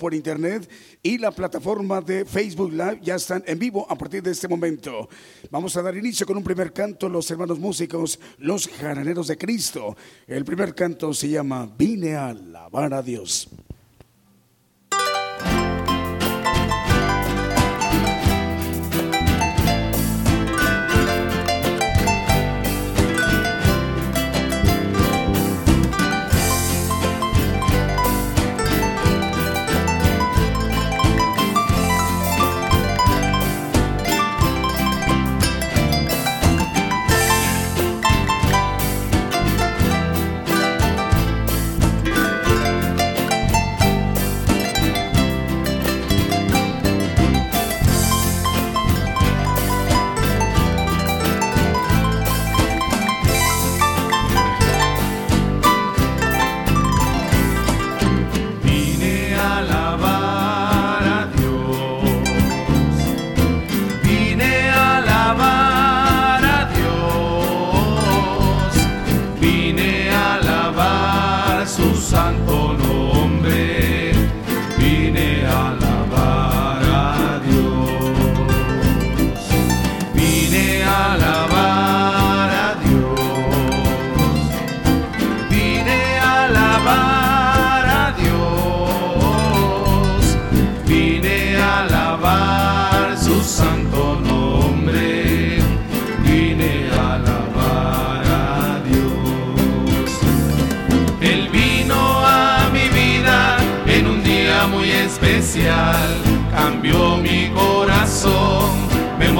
Por internet y la plataforma de Facebook Live ya están en vivo a partir de este momento. Vamos a dar inicio con un primer canto, los hermanos músicos, los jaraneros de Cristo. El primer canto se llama Vine a alabar a Dios.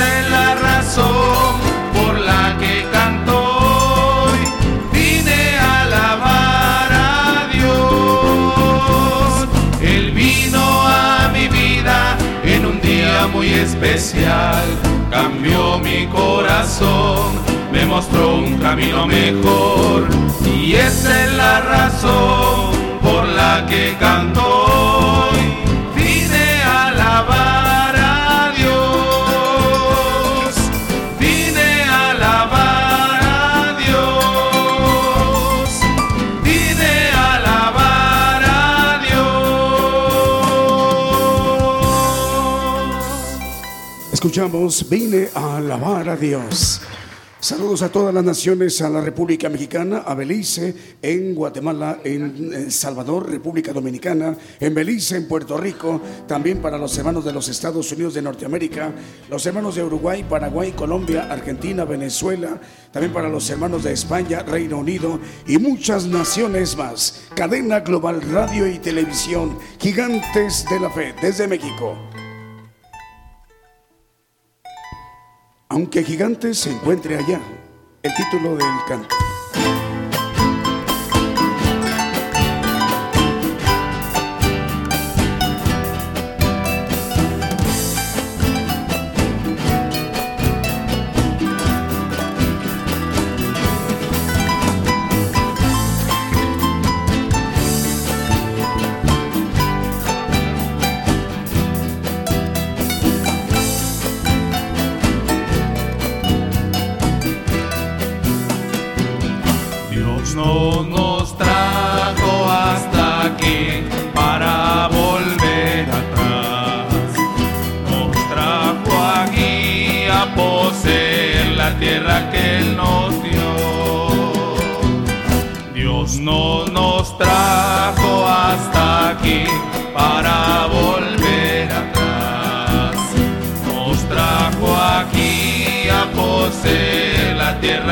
es la razón por la que canto. Vine a alabar a Dios. Él vino a mi vida en un día muy especial, cambió mi corazón, me mostró un camino mejor y esa es la razón por la que canto Escuchamos, vine a alabar a Dios. Saludos a todas las naciones, a la República Mexicana, a Belice, en Guatemala, en El Salvador, República Dominicana, en Belice, en Puerto Rico, también para los hermanos de los Estados Unidos de Norteamérica, los hermanos de Uruguay, Paraguay, Colombia, Argentina, Venezuela, también para los hermanos de España, Reino Unido y muchas naciones más. Cadena Global Radio y Televisión, Gigantes de la Fe, desde México. Aunque Gigantes se encuentre allá, el título del canto.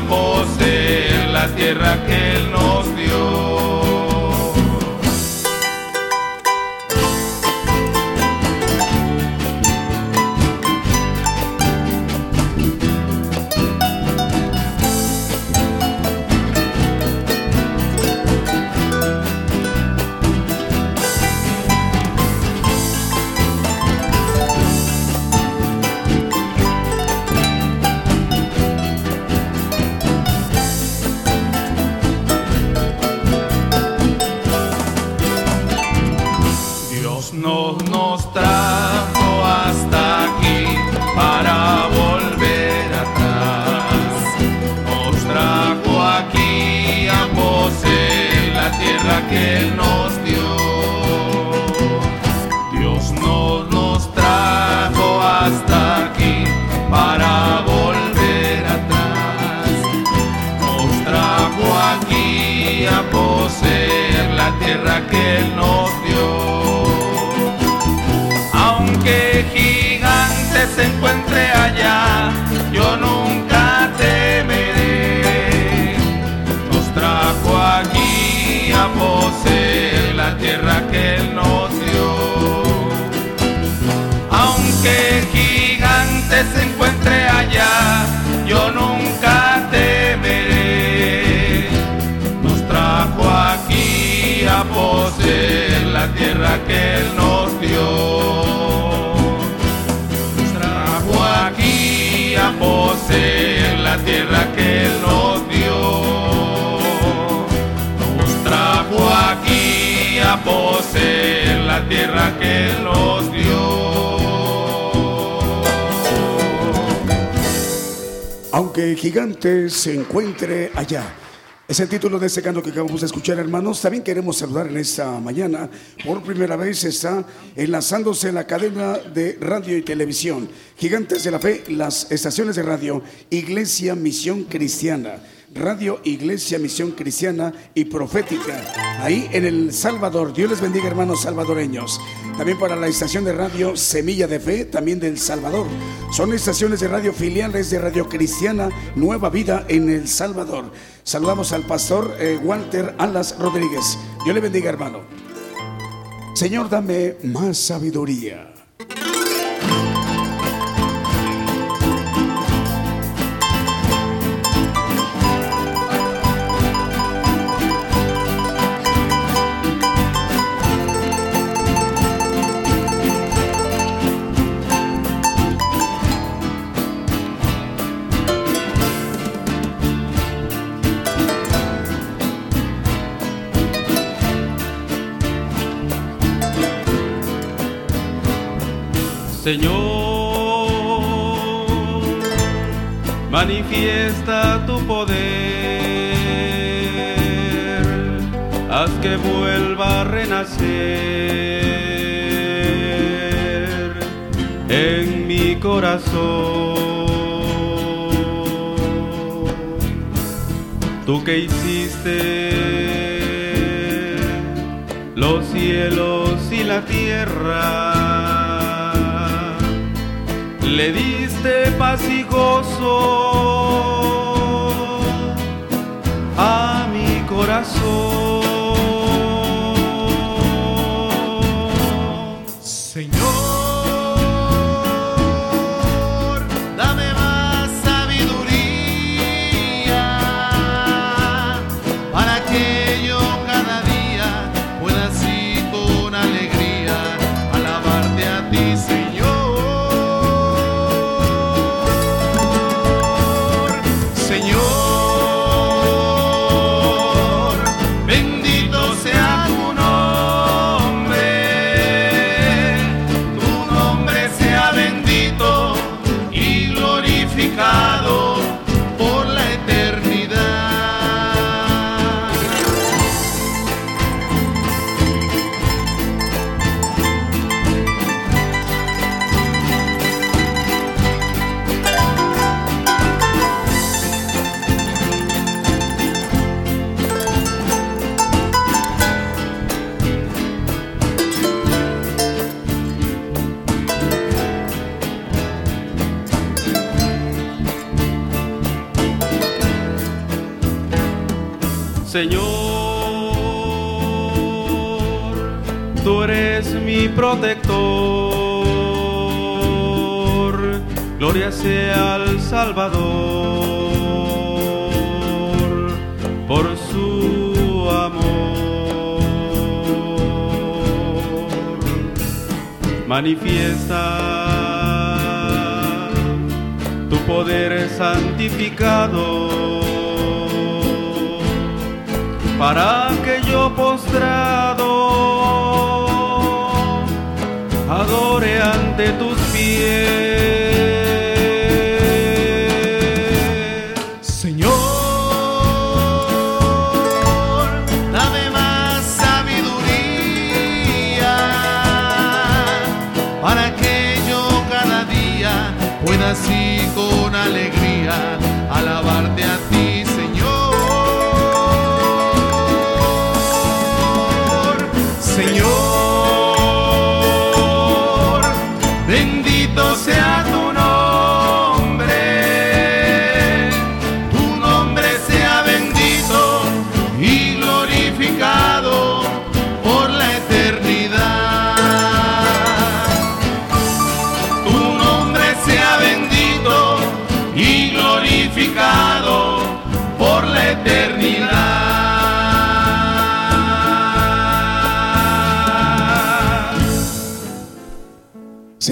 poseer la tierra que Él nos dio. Es el título de este canto que acabamos de escuchar, hermanos. También queremos saludar en esta mañana. Por primera vez está enlazándose la cadena de radio y televisión. Gigantes de la Fe, las estaciones de radio, Iglesia Misión Cristiana. Radio Iglesia Misión Cristiana y Profética, ahí en El Salvador. Dios les bendiga, hermanos salvadoreños. también para la estación de radio Semilla de Fe, también del Salvador. Son estaciones de radio filiales de Radio Cristiana Nueva Vida en El Salvador. Saludamos al pastor eh, Walter Alas Rodríguez. Dios le bendiga, hermano. Señor, dame más sabiduría. Señor, manifiesta tu poder, haz que vuelva a renacer en mi corazón. Tú que hiciste los cielos y la tierra le diste paz y gozo a mi corazón. Gloria sea al Salvador por su amor. Manifiesta tu poder santificado para que yo postrado adore ante tus pies.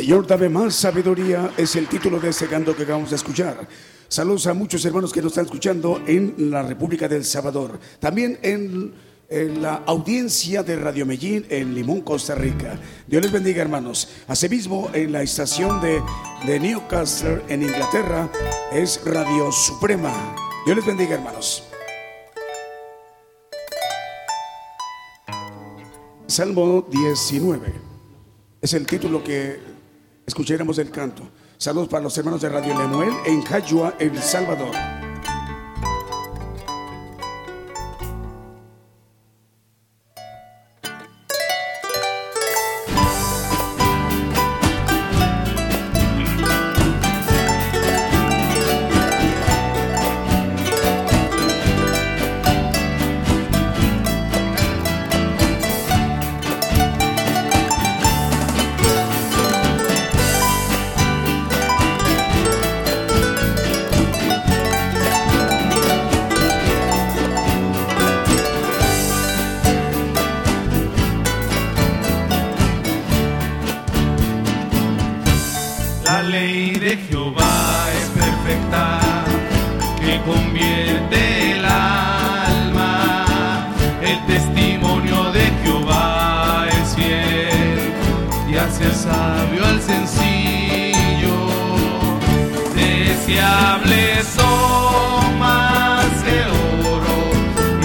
Señor, dame más sabiduría, es el título de ese canto que acabamos de escuchar. Saludos a muchos hermanos que nos están escuchando en la República del Salvador, también en, la audiencia de Radio Medellín en Limón, Costa Rica. Dios les bendiga, hermanos. Asimismo, en la estación de, de Newcastle, en Inglaterra, es Radio Suprema. Dios les bendiga, hermanos. Salmo 19 es el título que escucháramos el canto. Saludos para los hermanos de Radio Lemuel en Cayua, El Salvador. Ley de Jehová es perfecta, que convierte el alma. El testimonio de Jehová es fiel y hace sabio al sencillo. Deseables son más que oro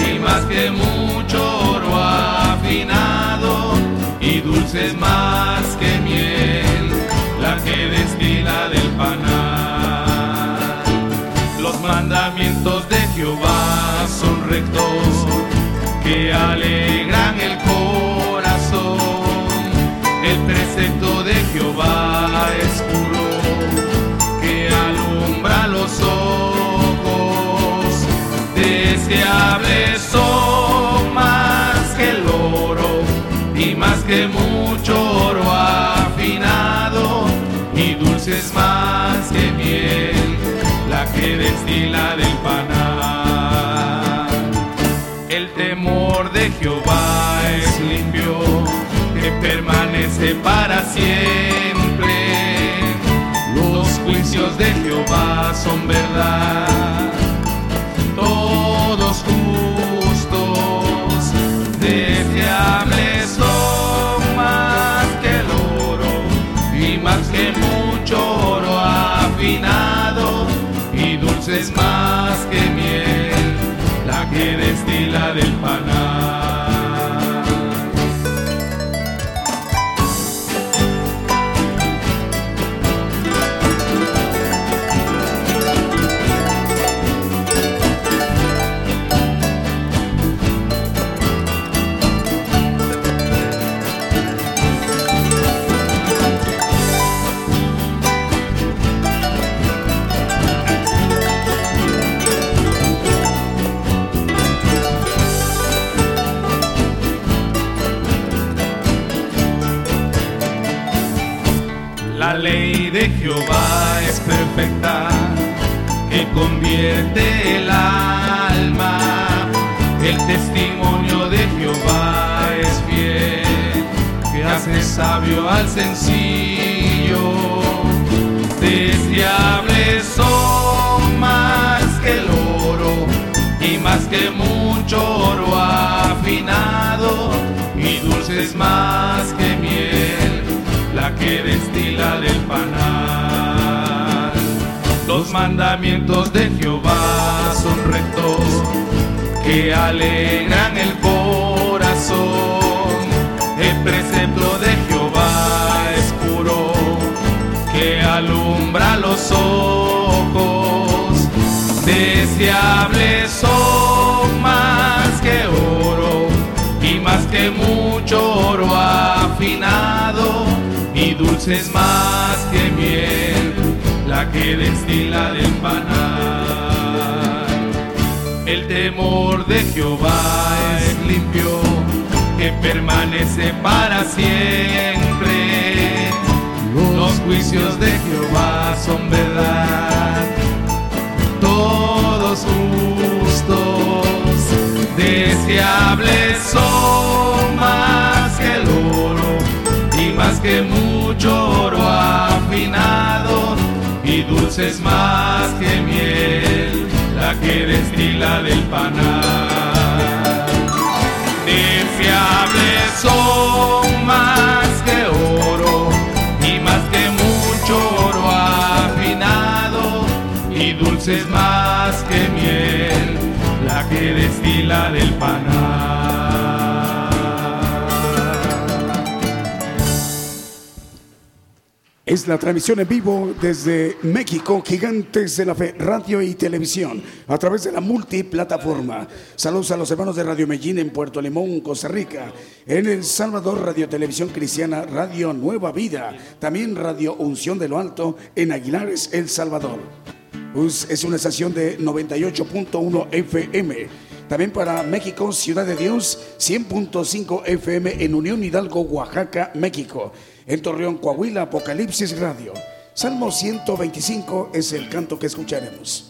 y más que mucho oro afinado y dulces más Jehová son rectos, que alegran el corazón. El precepto de Jehová es puro, que alumbra los ojos. Deseables son más que el oro y más que mucho oro afinado y dulces más que miel, que destila del panal. El temor de Jehová es limpio, que permanece para siempre. Los juicios de Jehová son verdad, dulces más que miel, la que destila del panal. Que convierte el alma. El testimonio de Jehová es fiel, que hace sabio al sencillo. Deseables son más que el oro y más que mucho oro afinado y dulces más que miel la que destila del panal. Los mandamientos de Jehová son rectos, que alegran el corazón. El precepto de Jehová es puro, que alumbra los ojos. Deseables son más que oro y más que mucho oro afinado y dulces más que miel, que destila del panal. El temor de Jehová es limpio, que permanece para siempre. Los juicios de Jehová son verdad, todos justos, deseables son más que el oro y más que mucho oro afinado y dulces más que miel, la que destila del panal. Deseables son más que oro y más que mucho oro afinado y dulces más que miel, la que destila del panal. Es la transmisión en vivo desde México, Gigantes de la Fe, radio y televisión, a través de la multiplataforma. Saludos a los hermanos de Radio Medellín en Puerto Limón, Costa Rica. En El Salvador, Radio Televisión Cristiana, Radio Nueva Vida. También Radio Unción de lo Alto en Aguilares, El Salvador. Us- Es una estación de 98.1 FM. También para México, Ciudad de Dios, 100.5 FM en Unión Hidalgo, Oaxaca, México. En Torreón, Coahuila, Apocalipsis Radio. Salmo 125 es el canto que escucharemos.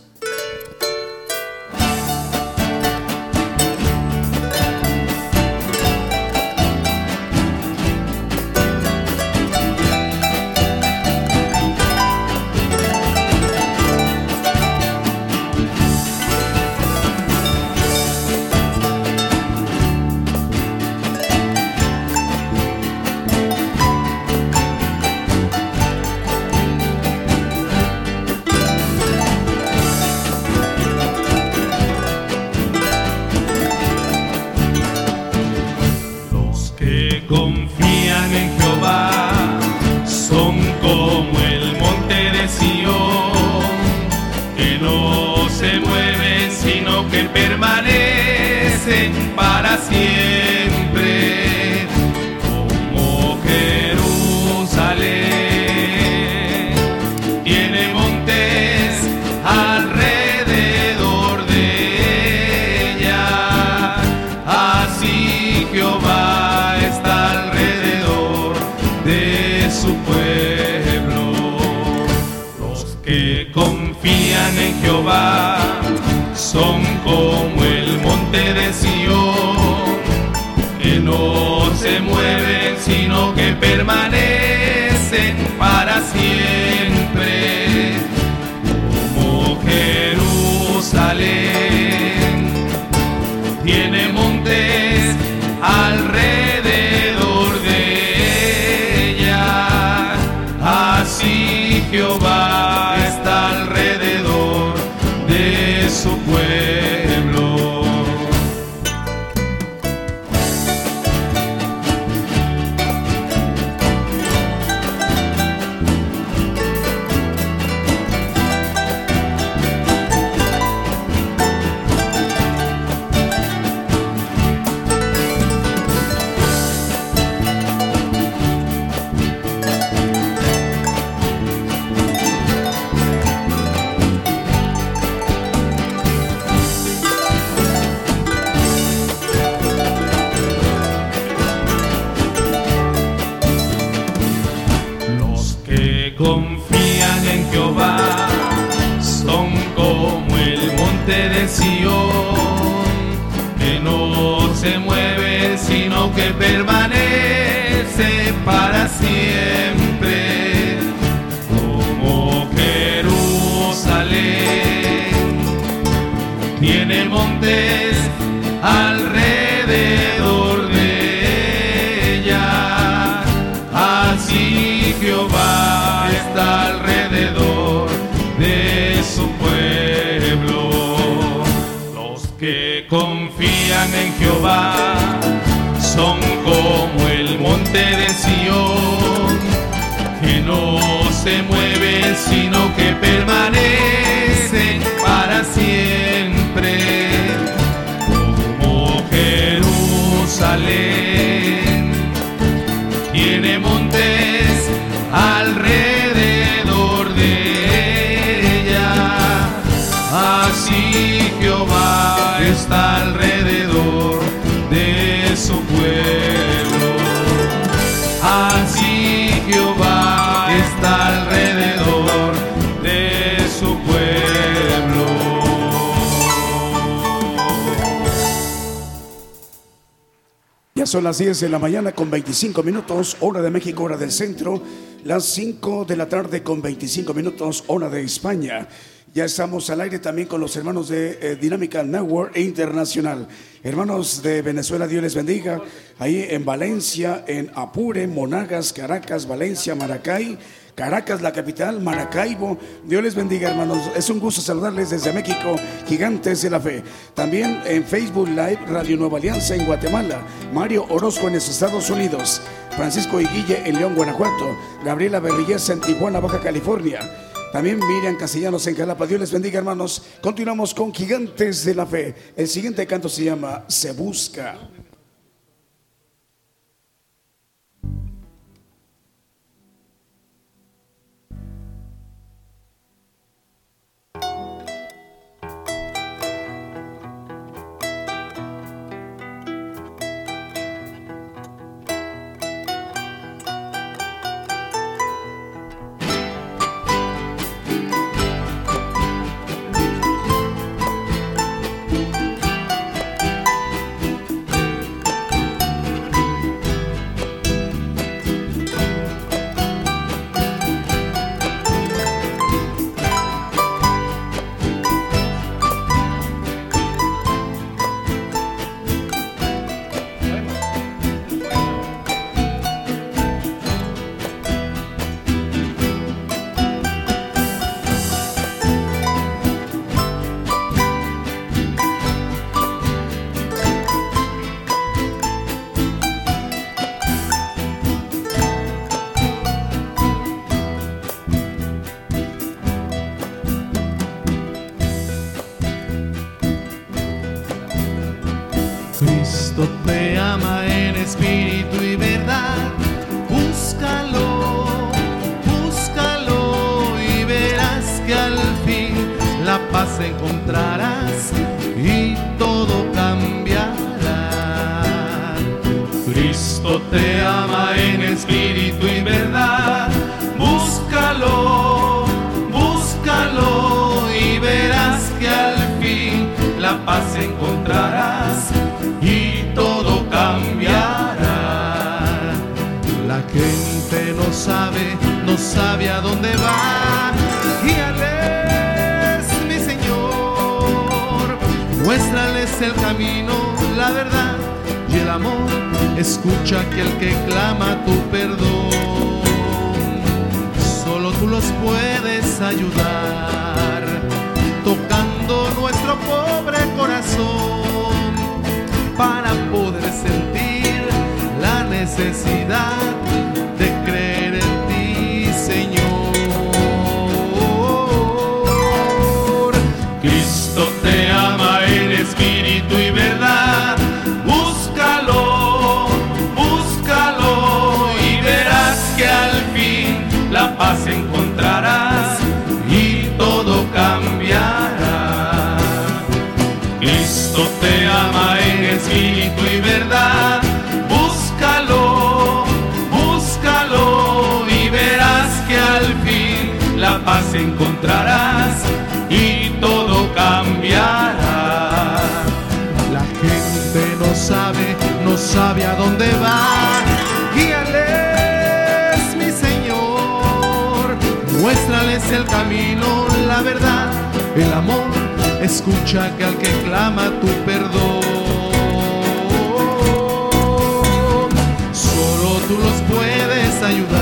Jehová. Son como el monte de Sión, que no se mueve, sino que permanece para siempre, como Jerusalén tiene montes alrededor de ella. Así Jehová está alrededor son las 10 de la mañana con 25 minutos, hora de México, hora del centro. Las 5 de la tarde con 25 minutos, hora de España. Ya estamos al aire también con los hermanos de eh, Network Internacional. Hermanos de Venezuela, Dios les bendiga. Ahí en Valencia, en Apure, Monagas, Caracas, Valencia, Maracay. Caracas, la capital, Maracaibo. Dios les bendiga, hermanos. Es un gusto saludarles desde México, Gigantes de la Fe. También en Facebook Live, Radio Nueva Alianza en Guatemala. Mario Orozco en los Estados Unidos. Francisco Iguille en León, Guanajuato. Gabriela Berrillesa en Tijuana, Baja California. También Miriam Castellanos en Jalapa. Dios les bendiga, hermanos. Continuamos con Gigantes de la Fe. El siguiente canto se llama Se Busca. Dónde. Guíales, mi Señor, muéstrales el camino, la verdad y el amor. Escucha aquel que clama tu perdón. Solo tú los puedes ayudar, tocando nuestro pobre corazón para poder sentir la necesidad encontrarás y todo cambiará. La gente no sabe, no sabe a dónde va. Guíales, mi Señor. Muéstrales el camino, la verdad, el amor. Escucha que al que clama tu perdón. Solo tú los puedes ayudar.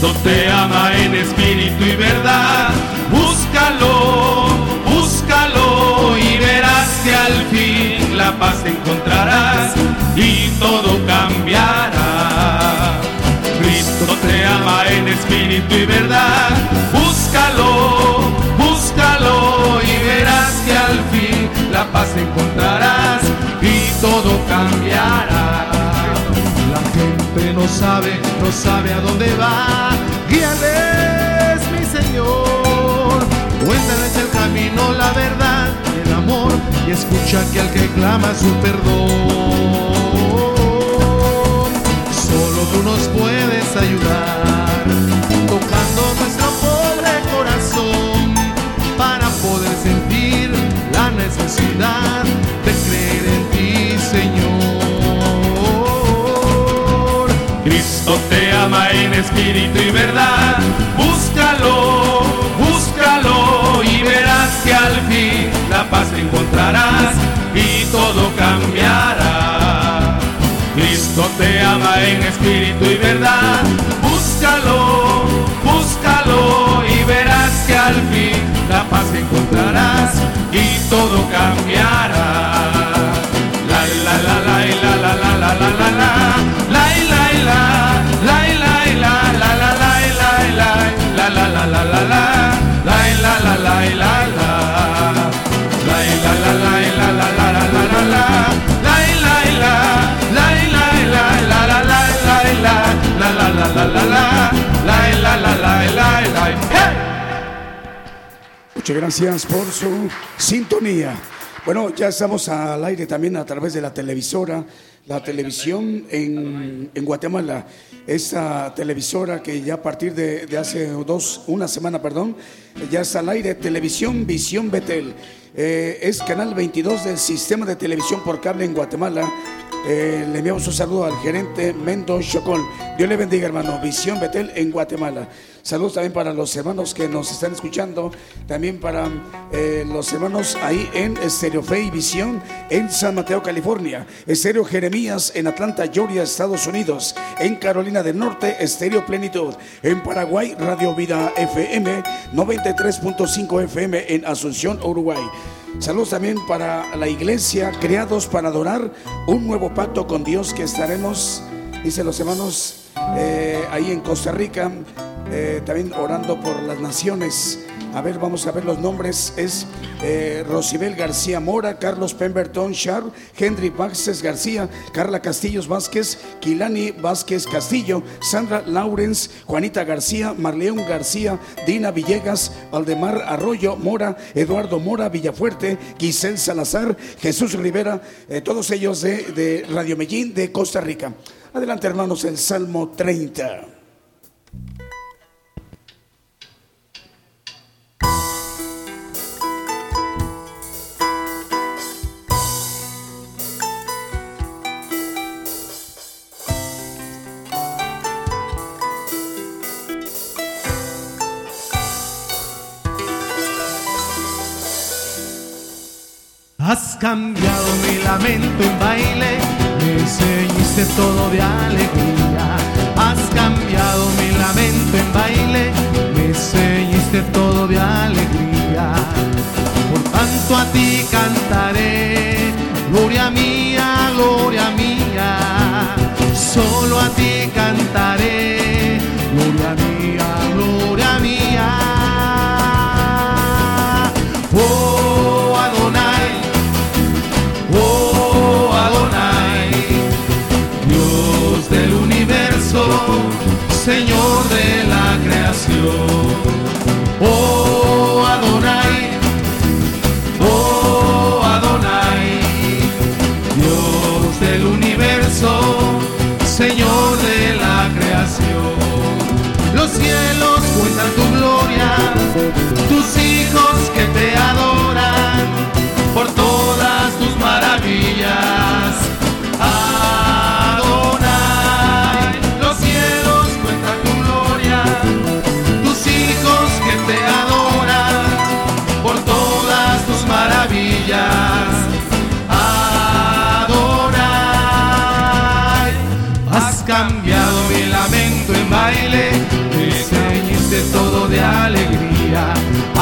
Cristo te ama en espíritu y verdad. Búscalo, búscalo y verás que al fin la paz encontrarás y todo cambiará. Cristo te ama en espíritu y verdad. Búscalo, búscalo y verás que al fin la paz encontrarás y todo cambiará. Sabe, no sabe a dónde va. Guíales, mi Señor. Cuéntales el camino, la verdad y el amor. Y escucha que al que clama su perdón. Solo tú nos puedes ayudar, tocando nuestro pobre corazón, para poder sentir la necesidad espíritu y verdad, búscalo, búscalo y verás que al fin la paz encontrarás y todo cambiará. Cristo te ama en espíritu y verdad. Búscalo, búscalo y verás que al fin la paz encontrarás y todo cambiará. La la la la la la la la la la la la la la la la la la la la la la Muchas gracias por su sintonía. Bueno, ya estamos al aire también a través de la televisora, la televisión en, en Guatemala. Esta televisora que ya a partir de, de hace dos, una semana, perdón, ya está al aire, Televisión Visión Betel. Eh, es canal 22 del sistema de televisión por cable en Guatemala. Eh, le enviamos un saludo al gerente Mendo Chocol. Dios le bendiga, hermano. Visión Betel en Guatemala. Saludos también para los hermanos que nos están escuchando. También para eh, los hermanos ahí en Estéreo Fe y Visión en San Mateo, California. Estéreo Jeremías en Atlanta, Georgia, Estados Unidos. En Carolina del Norte, Estéreo Plenitud. En Paraguay, Radio Vida FM 93.5 FM en Asunción, Uruguay. Saludos también para la iglesia, creados para adorar un nuevo pacto con Dios que estaremos, dice los hermanos, eh, ahí en Costa Rica, eh, también orando por las naciones. A ver, vamos a ver los nombres. Es eh, Rosibel García Mora, Carlos Pemberton Char, Henry Vázquez García, Carla Castillos Vázquez, Kilani Vázquez Castillo, Sandra Lawrence, Juanita García, Marleón García, Dina Villegas, Aldemar Arroyo Mora, Eduardo Mora Villafuerte, Giselle Salazar, Jesús Rivera, eh, todos ellos de, de Radio Medellín de Costa Rica. Adelante, hermanos, el Salmo 30. Has cambiado mi lamento en baile, me enseñaste todo de alegría. Has cambiado mi lamento en baile, me enseñaste todo de alegría. Por tanto a ti cantaré, gloria mía, gloria mía. Solo a ti cantaré, Señor de la creación. Oh Adonai, oh Adonai, Dios del universo, Señor de la creación. Los cielos cuentan tu gloria, tus hijos que te adoran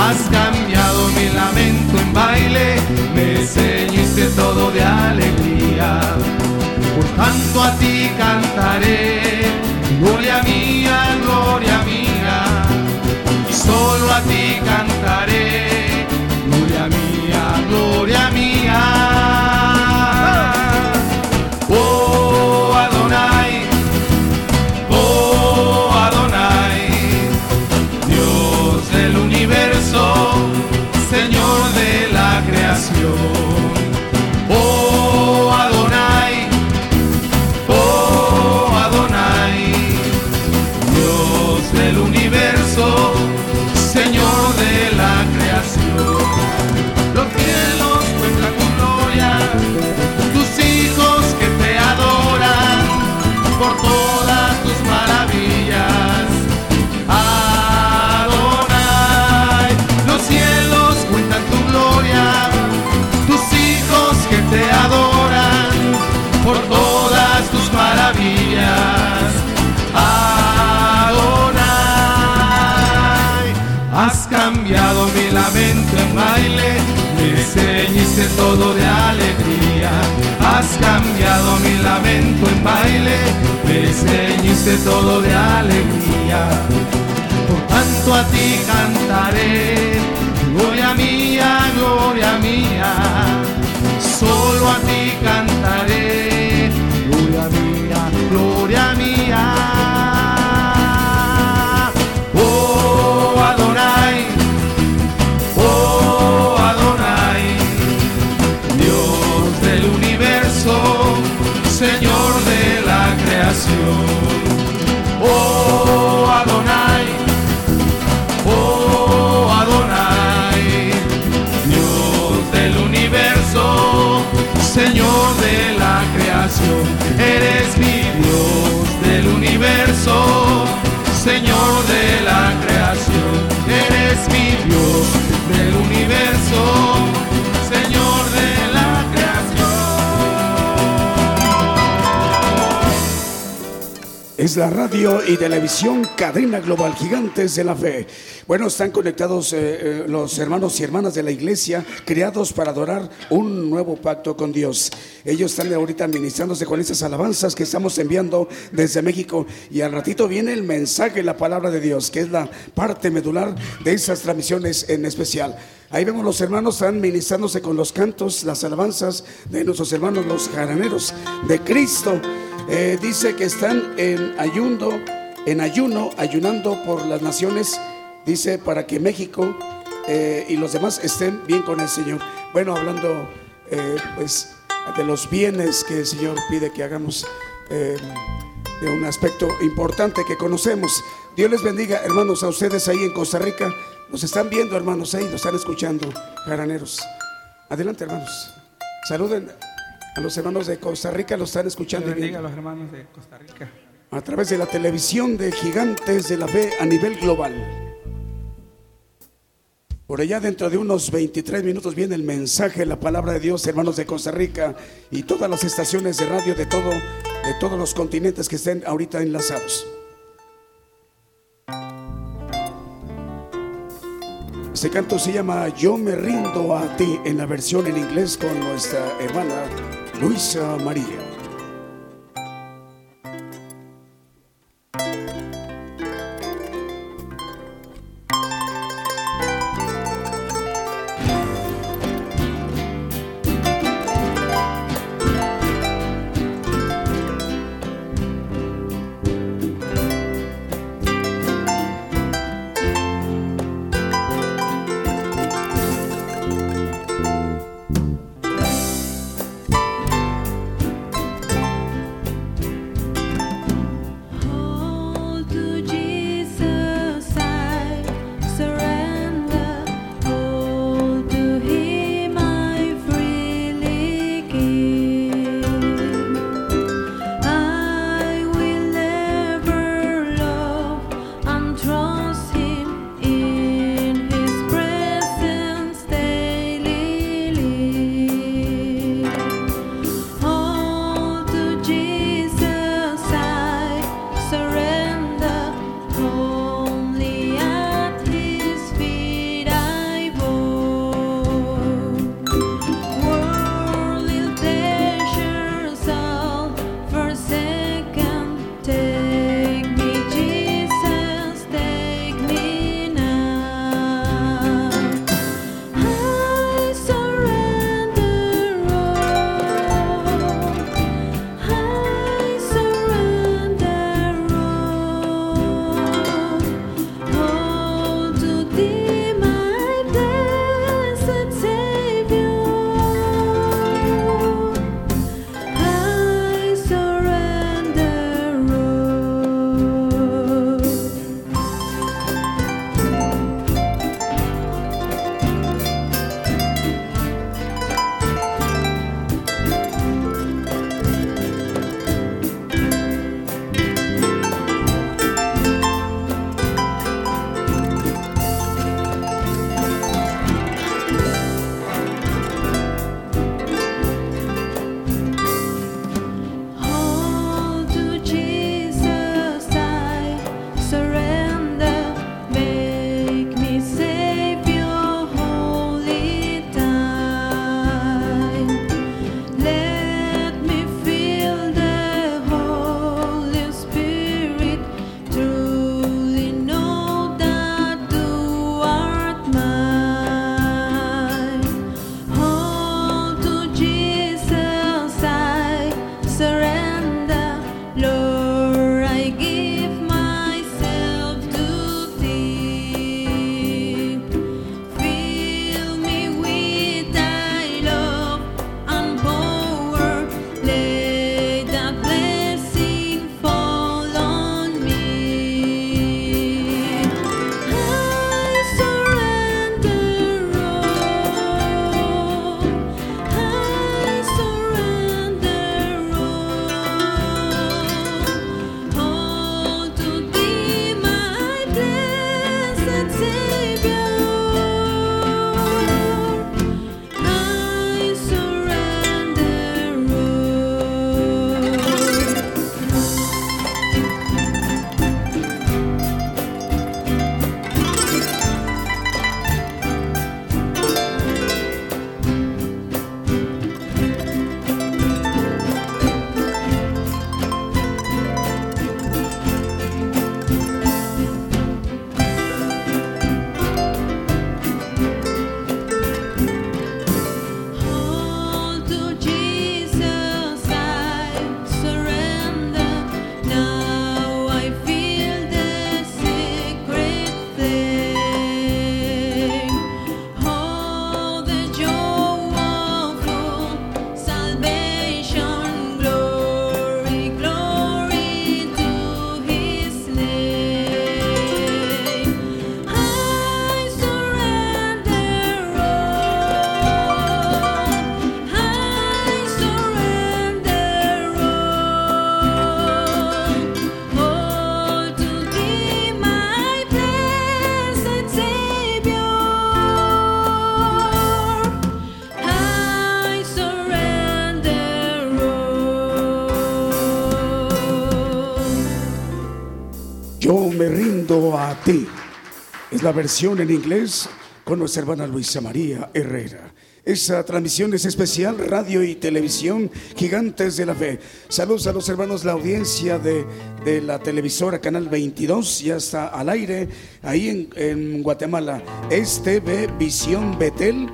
Has cambiado mi lamento en baile, me enseñaste todo de alegría. Por tanto a ti cantaré, gloria mía, gloria mía. Y solo a ti cantaré, gloria mía, gloria mía. Creación. Todo de alegría. Has cambiado mi lamento en baile, me todo de alegría. Por tanto a ti cantaré, gloria mía, gloria mía. Solo a ti cantaré, Eres mi Dios del universo, Señor de la creación. Eres mi Dios del universo, Es la radio y televisión Cadena Global Gigantes de la Fe. Bueno, están conectados eh, eh, los hermanos y hermanas de la iglesia, creados para adorar un nuevo pacto con Dios. Ellos están ahorita administrándose con esas alabanzas que estamos enviando desde México. Y al ratito viene el mensaje, la palabra de Dios, que es la parte medular de esas transmisiones en especial. Ahí vemos los hermanos están con los cantos, las alabanzas de nuestros hermanos los jaraneros de Cristo. Eh, dice que están en ayuno, en ayuno, ayunando por las naciones. Dice para que México eh, y los demás estén bien con el Señor. Bueno, hablando eh, pues de los bienes que el Señor pide que hagamos de un aspecto importante que conocemos. Dios les bendiga, hermanos, a ustedes ahí en Costa Rica. Nos están viendo, hermanos, ahí, nos están escuchando, jaraneros. Adelante, hermanos. Saluden a los hermanos de Costa Rica, los están escuchando. bendiga a los hermanos de Costa Rica. a través de la televisión de Gigantes de la Fe a nivel global. Por allá dentro de unos 23 minutos viene el mensaje, la palabra de Dios, hermanos de Costa Rica y todas las estaciones de radio de todo, de todos los continentes que estén ahorita enlazados. Este canto se llama Yo me rindo a ti en la versión en inglés con nuestra hermana Luisa María. Ti. Es la versión en inglés con nuestra hermana Luisa María Herrera. Esa transmisión es especial, radio y televisión, gigantes de la fe. Saludos a los hermanos, la audiencia de, la televisora Canal 22, ya está al aire, ahí en, Guatemala. Es TV Visión Betel,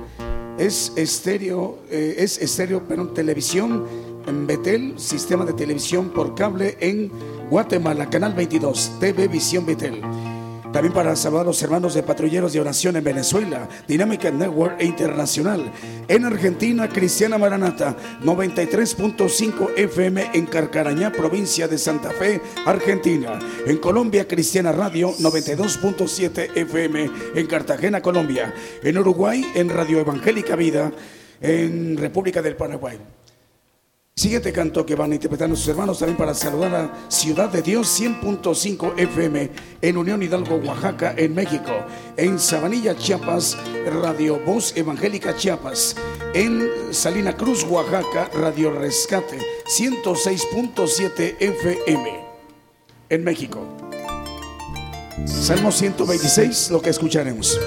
es estéreo, eh, es estéreo, perdón, televisión en Betel, sistema de televisión por cable en Guatemala, Canal 22, TV Visión Betel. También para saludar a los hermanos de patrulleros de oración en Venezuela, Dinámica Network e Internacional. En Argentina, Cristiana Maranata, 93.5 FM en Carcarañá, provincia de Santa Fe, Argentina. En Colombia, Cristiana Radio, 92.7 FM en Cartagena, Colombia. En Uruguay, en Radio Evangélica Vida, en República del Paraguay. Siguiente canto que van a interpretar nuestros hermanos también para saludar a Ciudad de Dios 100.5 FM en Unión Hidalgo, Oaxaca, en México. En Sabanilla, Chiapas, Radio Voz Evangélica Chiapas. En Salina Cruz, Oaxaca, Radio Rescate 106.7 FM en México. Salmo 126, lo que escucharemos.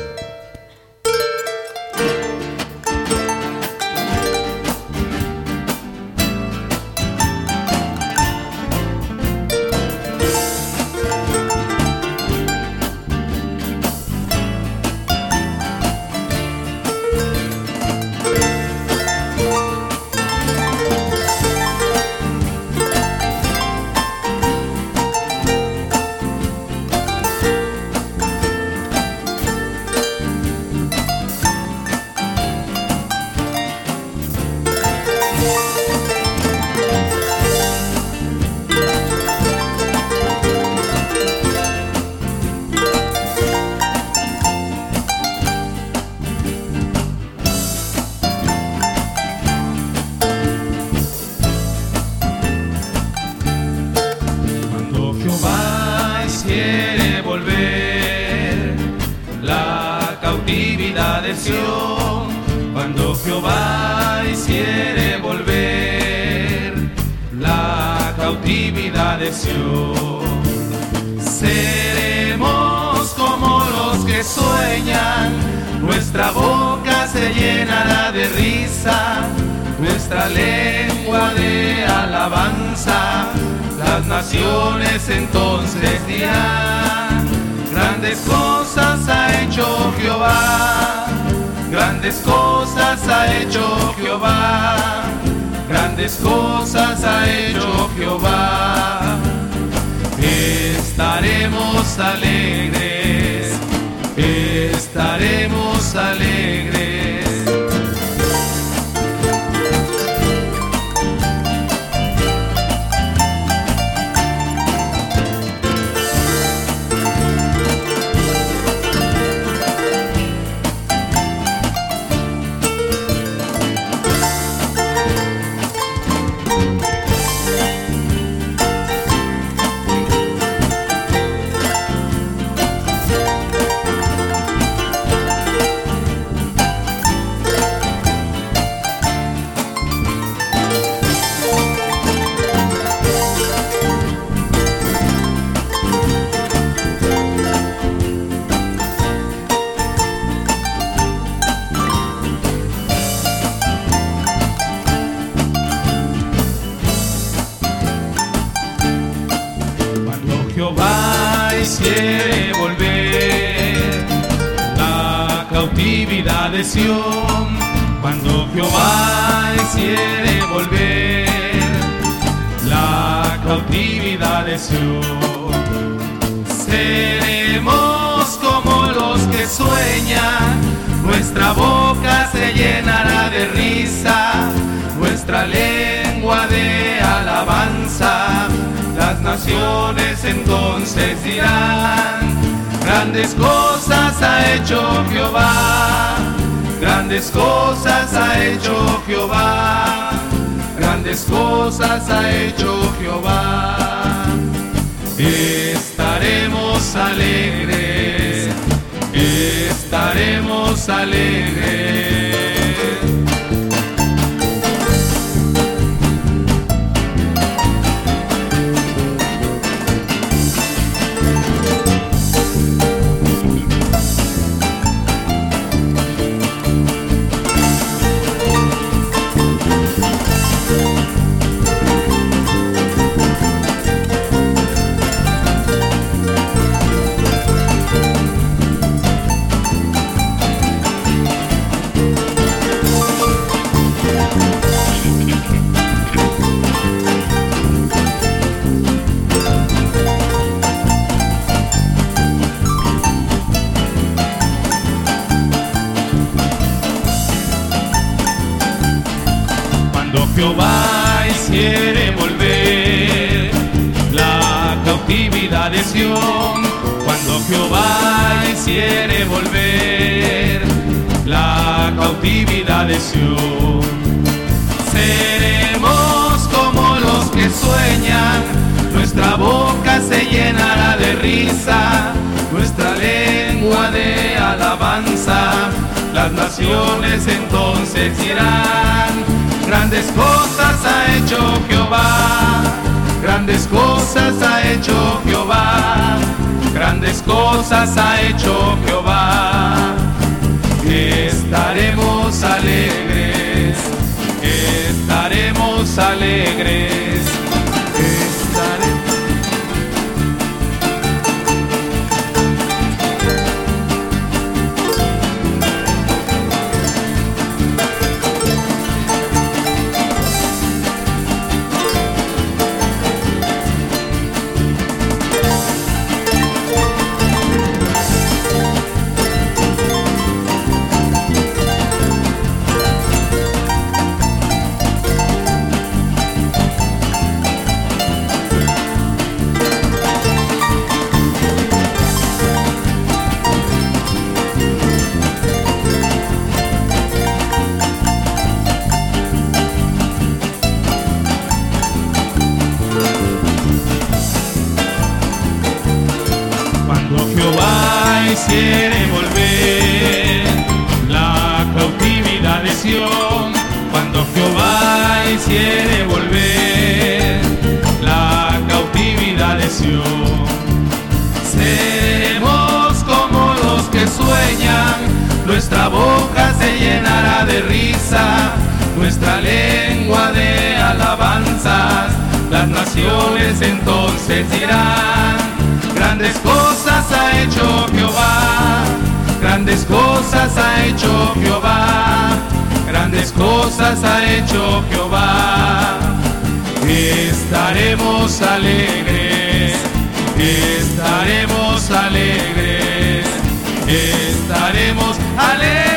Seremos como los que sueñan, nuestra boca se llenará de risa, nuestra lengua de alabanza, las naciones entonces dirán, grandes cosas ha hecho Jehová, grandes cosas ha hecho Jehová, grandes cosas ha hecho Jehová estaremos alegres, estaremos alegres. Jehová hiciere volver. La cautividad de Sión, seremos como los que sueñan, nuestra boca se llenará de risa, nuestra lengua de alabanza, las naciones entonces dirán Grandes cosas ha hecho Jehová, grandes cosas ha hecho Jehová, grandes cosas ha hecho Jehová. Estaremos alegres, estaremos alegres, entonces dirán, grandes cosas ha hecho Jehová, grandes cosas ha hecho Jehová, grandes cosas ha hecho Jehová. Estaremos alegres, estaremos alegres, estaremos alegres.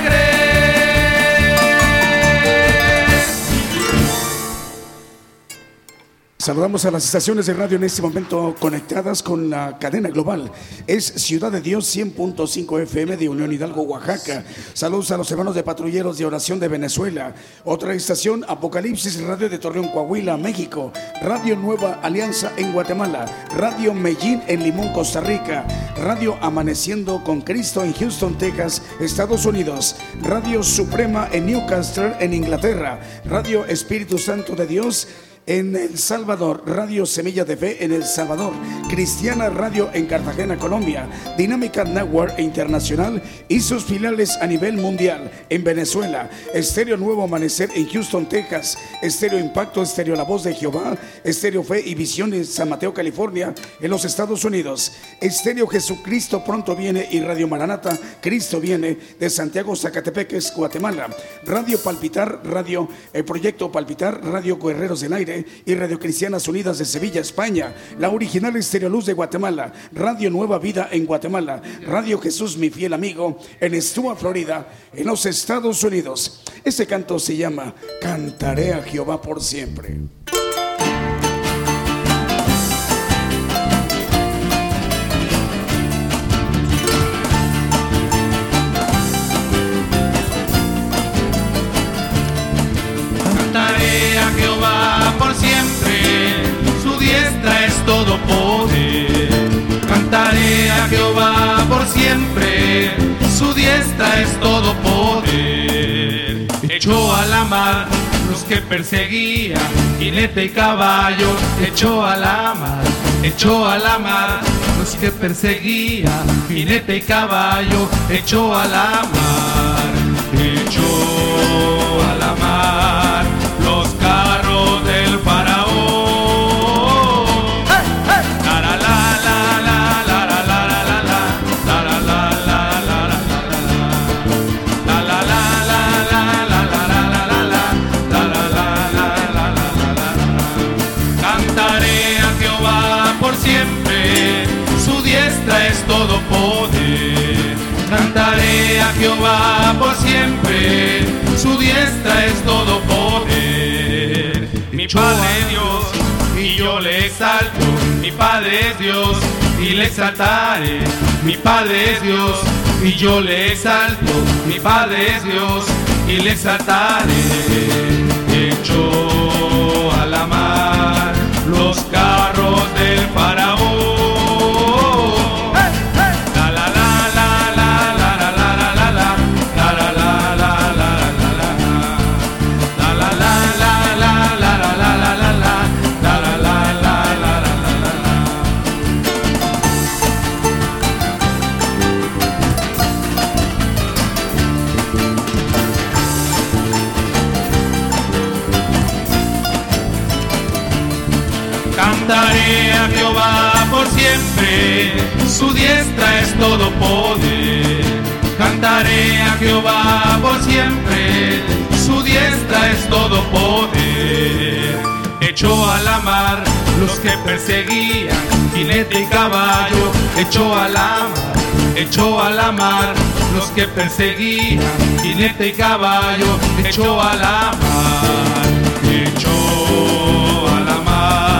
Saludamos a las estaciones de radio en este momento conectadas con la cadena global. Es Ciudad de Dios 100.5 FM de Unión Hidalgo, Oaxaca. Saludos a los hermanos de patrulleros de oración de Venezuela. Otra estación, Apocalipsis Radio de Torreón, Coahuila, México. Radio Nueva Alianza en Guatemala. Radio Medellín en Limón, Costa Rica. Radio Amaneciendo con Cristo en Houston, Texas, Estados Unidos. Radio Suprema en Newcastle, en Inglaterra. Radio Espíritu Santo de Dios en El Salvador, Radio Semilla de Fe en El Salvador, Cristiana Radio en Cartagena, Colombia, Dinámica Network Internacional y sus filiales a nivel mundial en Venezuela, Estéreo Nuevo Amanecer en Houston, Texas, Estéreo Impacto, Estéreo La Voz de Jehová, Estéreo Fe y Visión en San Mateo, California, en los Estados Unidos, Estéreo Jesucristo pronto viene y Radio Maranata, Cristo viene de Santiago, Zacatepeques, Guatemala, Radio Palpitar, Radio el Proyecto Palpitar, Radio Guerreros del Aire, y Radio Cristianas Unidas de Sevilla, España, la original Estéreo Luz de Guatemala, Radio Nueva Vida en Guatemala, Radio Jesús, mi fiel amigo, en Estúa, Florida, en los Estados Unidos. Este canto se llama Cantaré a Jehová por siempre. Todo poder. Cantaré a Jehová por siempre, su diestra es todo poder. Echó a la mar los que perseguía, jinete y caballo, echó a la mar, echó a la mar los que perseguía, jinete y caballo, echó a la mar, echó Jehová por siempre, su diestra es todo poder. Mi Padre es Dios, y yo le exalto, mi Padre es Dios, y le exaltaré, mi Padre es Dios, y yo le exalto, mi Padre es Dios, y le exaltaré. Echó a la mar los carros de todo poder. Cantaré a Jehová por siempre, su diestra es todo poder. Echó a la mar los que perseguían, jinete y caballo, echó a la mar, echó a la mar los que perseguían, jinete y caballo, echó a la mar, echó a la mar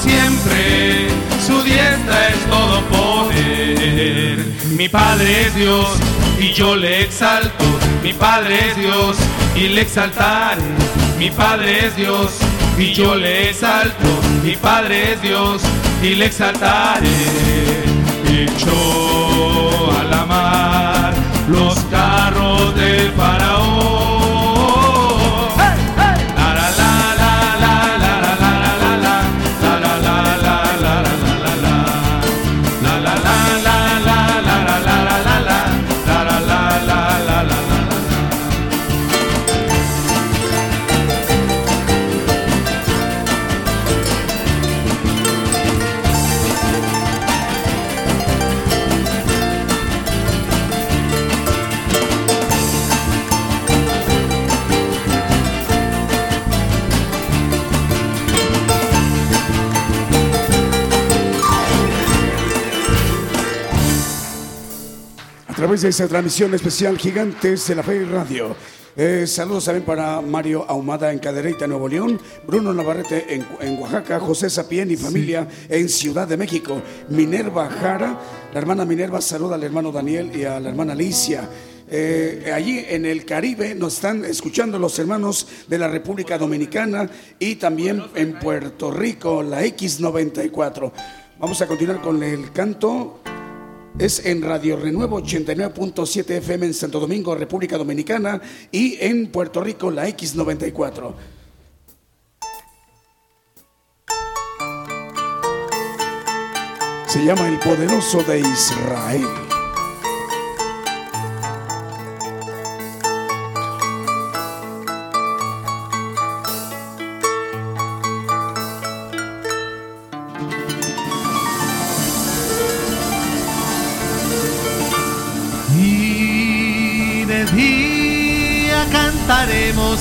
siempre, su diestra es todo poder. Mi Padre es Dios y yo le exalto, mi Padre es Dios y le exaltaré. Mi Padre es Dios y yo le exalto, mi Padre es Dios y le exaltaré. Echó a la mar los carros del faraón. De esta transmisión especial Gigantes de la Fe Radio. Eh, saludos también para Mario Ahumada en Cadereyta, Nuevo León, Bruno Navarrete en, en Oaxaca, José Sapien y familia en Ciudad de México, Minerva Jara, la hermana Minerva saluda al hermano Daniel y a la hermana Alicia. Eh, allí en el Caribe nos están escuchando los hermanos de la República Dominicana y también en Puerto Rico, la X94. Vamos a continuar con el canto es en Radio Renuevo 89.7 FM en Santo Domingo, República Dominicana y en Puerto Rico la X94. Se llama El Poderoso de Israel.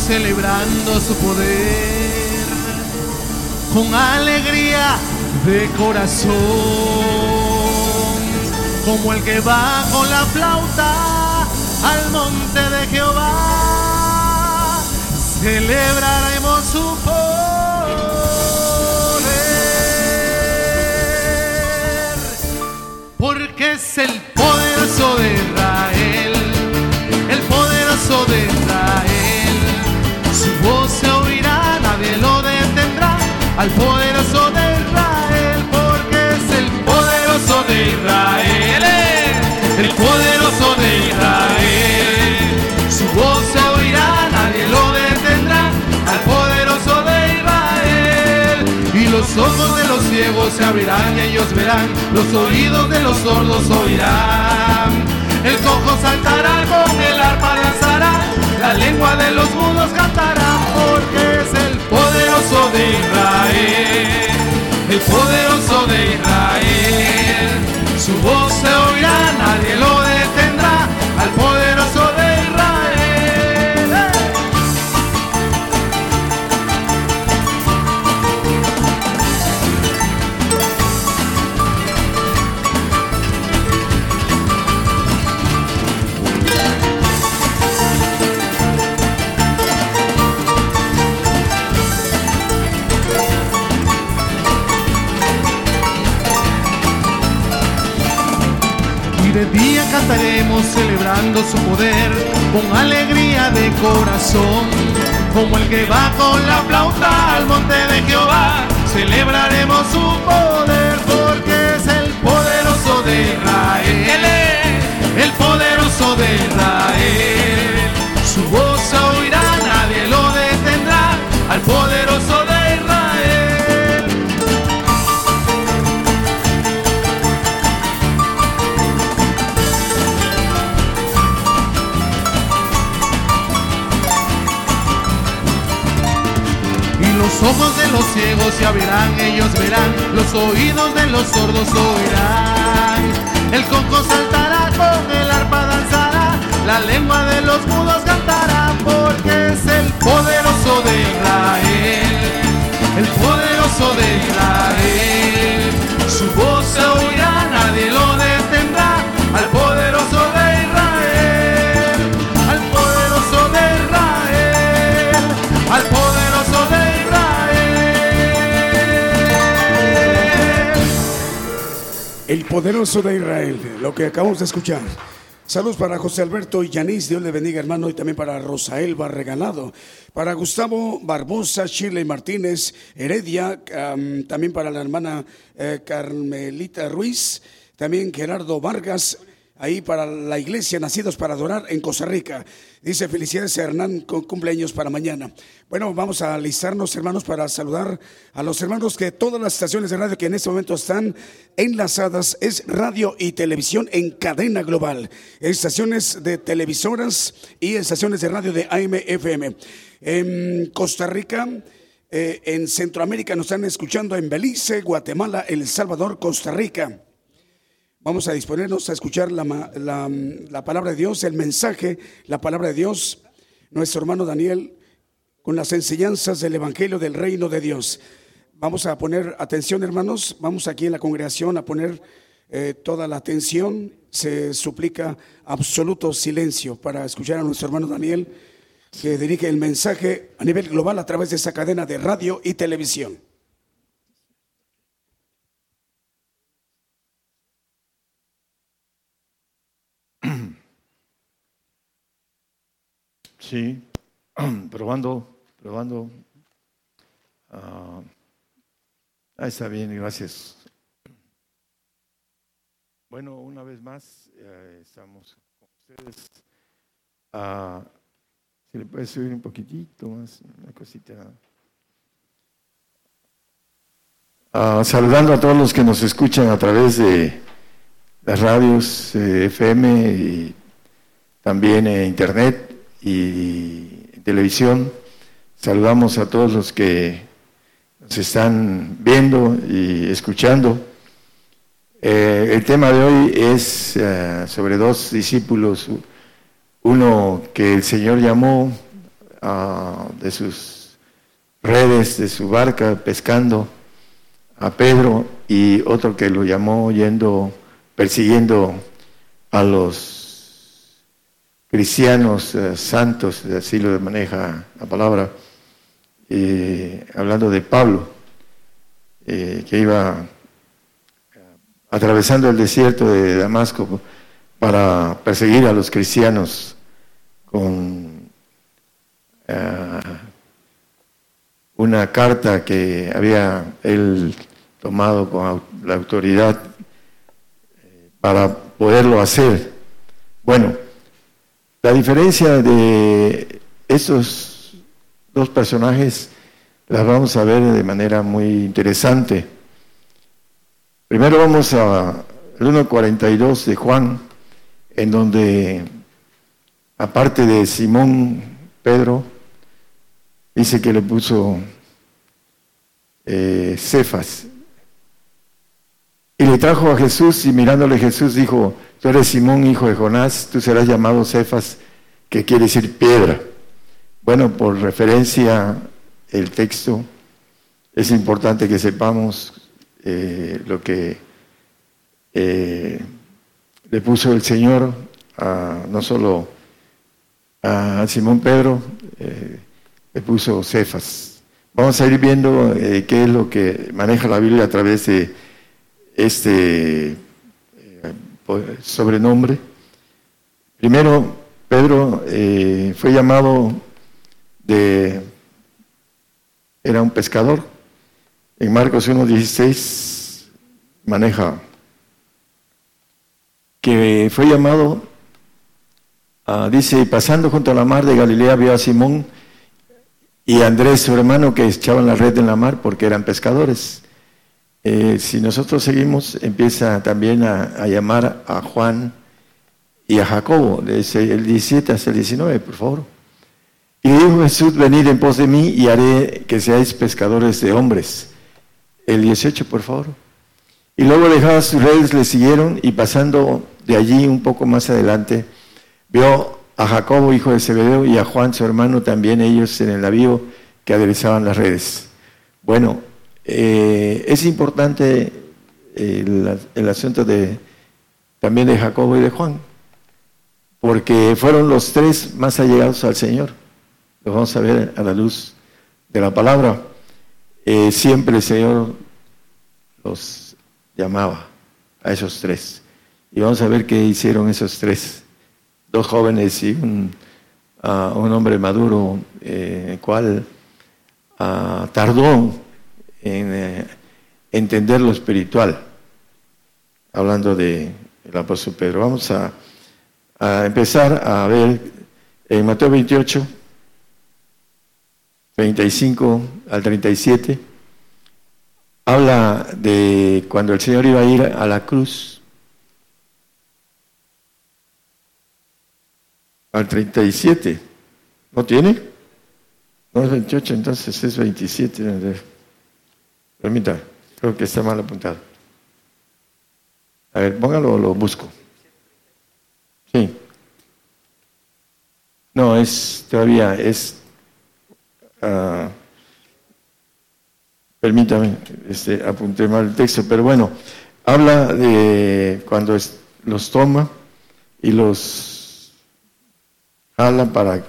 Celebrando su poder con alegría de corazón, como el que va con la flauta al monte de Jehová, celebraremos su poder porque es el poderoso de Israel, el poderoso de al poderoso de Israel, porque es el poderoso de Israel, el poderoso de Israel. Su voz se oirá, nadie lo detendrá, al poderoso de Israel. Y los ojos de los ciegos se abrirán y ellos verán, los oídos de los sordos oirán. El cojo saltará, con el arpa danzará, la lengua de los mudos cantará, porque es el poderoso de Israel, el poderoso de Israel. Su voz se oirá, nadie lo Como el que va con la flauta al monte de Jehová, celebraremos su poder Los ciegos se abrirán, ellos verán, los oídos de los sordos oirán. El coco saltará, con el arpa danzará, la lengua de los mudos cantará, porque es el poderoso de Israel, el poderoso de Israel. Su voz se oirá, nadie lo detendrá, al poderoso de Israel, lo que acabamos de escuchar. Saludos para José Alberto y Yanis, Dios le bendiga hermano, y también para Rosael Barreganado, para Gustavo Barbosa, Shirley Martínez, Heredia, también para la hermana eh, Carmelita Ruiz, también Gerardo Vargas, ahí para la iglesia Nacidos para Adorar en Costa Rica. Dice felicidades Hernán con cumpleaños para mañana. Bueno, vamos a alistarnos hermanos para saludar a los hermanos que todas las estaciones de radio que en este momento están enlazadas es radio y televisión en cadena global. Estaciones de televisoras y estaciones de radio de AM, FM. En Costa Rica. Eh, en Centroamérica nos están escuchando en Belice, Guatemala, El Salvador, Costa Rica. Vamos a disponernos a escuchar la, palabra de Dios, el mensaje, la palabra de Dios. Nuestro hermano Daniel con las enseñanzas del Evangelio del Reino de Dios. Vamos a poner atención, hermanos. Vamos aquí en la congregación a poner eh, toda la atención. Se suplica absoluto silencio para escuchar a nuestro hermano Daniel, que dirige el mensaje a nivel global a través de esa cadena de radio y televisión. Sí, probando, probando. ah, está bien, gracias. Bueno, una vez más, eh, estamos con ustedes. Ah, si le puede subir un poquitito más, una cosita. Ah, saludando a todos los que nos escuchan a través de las radios eh, FM y también en Internet y televisión. Saludamos a todos los que nos están viendo y escuchando. Eh, el tema de hoy es eh, sobre dos discípulos, uno que el Señor llamó ah, de sus redes, de su barca, pescando a Pedro, y otro que lo llamó yendo, persiguiendo a los cristianos eh, santos, así lo maneja la palabra, hablando de Pablo, eh, que iba eh, atravesando el desierto de Damasco para perseguir a los cristianos con una carta que había él tomado con la autoridad para poderlo hacer. Bueno, la diferencia de estos dos personajes las vamos a ver de manera muy interesante. Primero vamos al 1.42 de Juan, en donde, aparte de Simón Pedro, dice que le puso eh, Cefas. Y le trajo a Jesús y mirándole Jesús dijo, Tú eres Simón, hijo de Jonás, tú serás llamado Cefas, que quiere decir piedra. Bueno, por referencia el texto, es importante que sepamos eh, lo que eh, le puso el Señor a, no solo a Simón Pedro, eh, le puso Cefas. Vamos a ir viendo qué es lo que maneja la Biblia a través de este sobrenombre Primero, Pedro eh, fue llamado de, era un pescador. En Marcos 1.16 maneja que fue llamado, uh, dice, pasando junto a la mar de Galilea vio a Simón y Andrés, su hermano, que echaban la red en la mar porque eran pescadores. Eh, si nosotros seguimos, empieza también a, llamar a Juan y a Jacobo, desde el 17 hasta el 19, por favor. Y dijo Jesús, venid en pos de mí y haré que seáis pescadores de hombres. El 18, por favor. Y luego dejadas sus redes, le siguieron y pasando de allí un poco más adelante, vio a Jacobo, hijo de Zebedeo, y a Juan, su hermano, también ellos en el navío que aderezaban las redes. Bueno, eh, es importante el, el, asunto de, también de Jacobo y de Juan, porque fueron los tres más allegados al Señor. Lo vamos a ver a la luz de la palabra. Eh, siempre el Señor los llamaba a esos tres. Y vamos a ver qué hicieron esos tres, dos jóvenes y un, ah, hombre maduro, eh, el cual uh, tardó en eh, entender lo espiritual, hablando de apóstol Pedro. Vamos a, a empezar a ver en Mateo 28, 35 al 37, habla de cuando el Señor iba a ir a la cruz al 37. ¿No tiene? No es 28, entonces es 27. Permítame, creo que está mal apuntado. A ver, póngalo, lo busco. Sí. No, es todavía, es. Uh, permítame, este, apunté mal el texto, pero bueno, habla de cuando los toma y los Hablan para,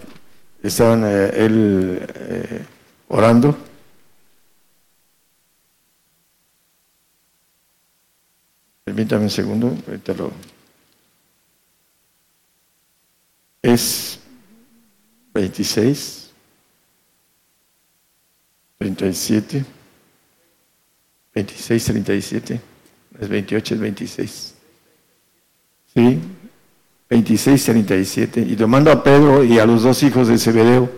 estaban eh, él eh, orando. Permítame un segundo, ahorita lo... Es 26, 37, 26, 37, es 28, es 26. ¿Sí? 26, 37. Y tomando a Pedro y a los dos hijos de Zebedeo,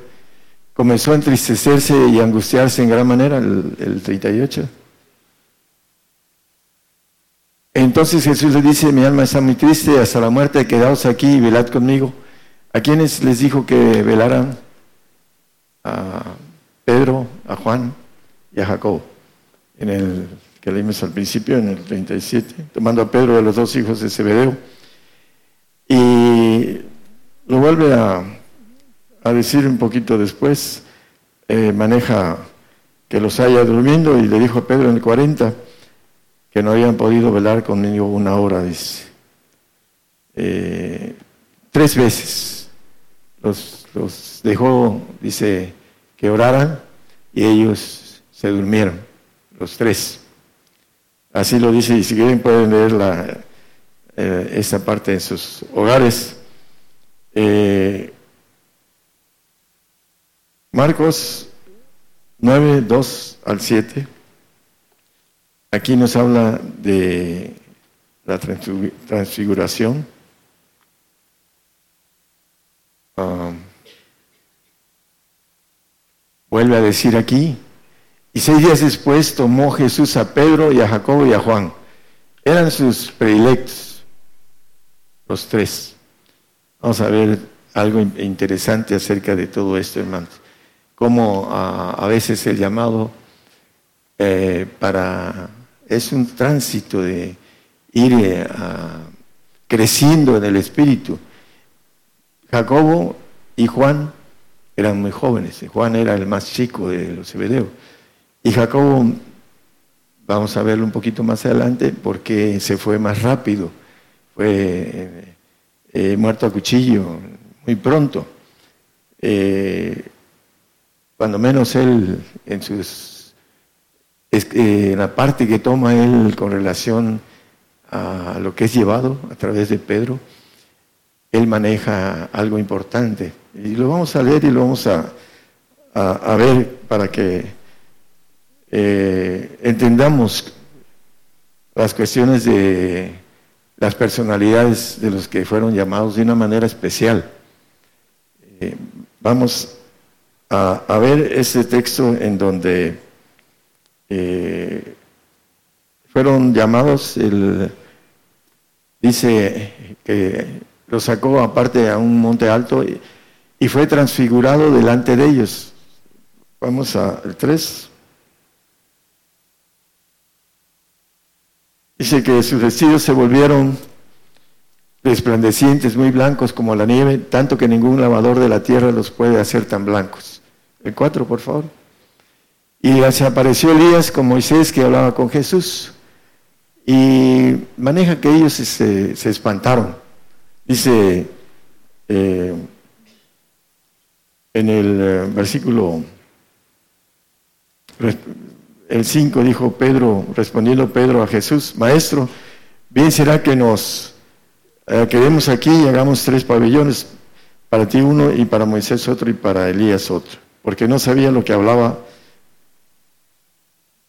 comenzó a entristecerse y angustiarse en gran manera, el, 38. Entonces Jesús le dice, mi alma está muy triste hasta la muerte, quedaos aquí y velad conmigo. ¿A quiénes les dijo que velaran? A Pedro, a Juan y a Jacob. En el que leímos al principio, en el 37, tomando a Pedro a los dos hijos de Zebedeo y lo vuelve a, decir un poquito después, eh, maneja que los haya durmiendo y le dijo a Pedro en el 40 que no habían podido velar conmigo una hora, dice. Eh, tres veces los, los dejó, dice, que oraran y ellos se durmieron, los tres. Así lo dice, y si quieren pueden leer la, eh, esa parte en sus hogares. Eh, Marcos 9, 2 al 7. Aquí nos habla de la transfiguración. Ah, vuelve a decir aquí, y seis días después tomó Jesús a Pedro y a Jacobo y a Juan. Eran sus predilectos los tres. Vamos a ver algo interesante acerca de todo esto, hermanos. Cómo a, veces el llamado eh, para es un tránsito de ir eh, creciendo en el espíritu. Jacobo y Juan eran muy jóvenes. Juan era el más chico de los hebreos. Y Jacobo, vamos a verlo un poquito más adelante, porque se fue más rápido fue eh, muerto a cuchillo muy pronto. Eh, cuando menos él, en, sus, eh, la parte que toma él con relación a lo que es llevado a través de Pedro, él maneja algo importante. Y lo vamos a leer y lo vamos a, a, ver para que eh, entendamos las cuestiones de las personalidades de los que fueron llamados de una manera especial. Eh, vamos a, a, ver ese texto en donde eh, fueron llamados, el, dice que lo sacó aparte a un monte alto y, y fue transfigurado delante de ellos. Vamos al 3. Dice que sus vestidos se volvieron resplandecientes, muy blancos como la nieve, tanto que ningún lavador de la tierra los puede hacer tan blancos. El 4, por favor. Y se apareció Elías con Moisés que hablaba con Jesús. Y maneja que ellos se, se espantaron. Dice eh, en el eh, versículo el 5 dijo Pedro, respondiendo Pedro a Jesús, Maestro, bien será que nos eh, quedemos aquí y hagamos tres pabellones, para ti uno y para Moisés otro y para Elías otro, porque no sabían lo que hablaba,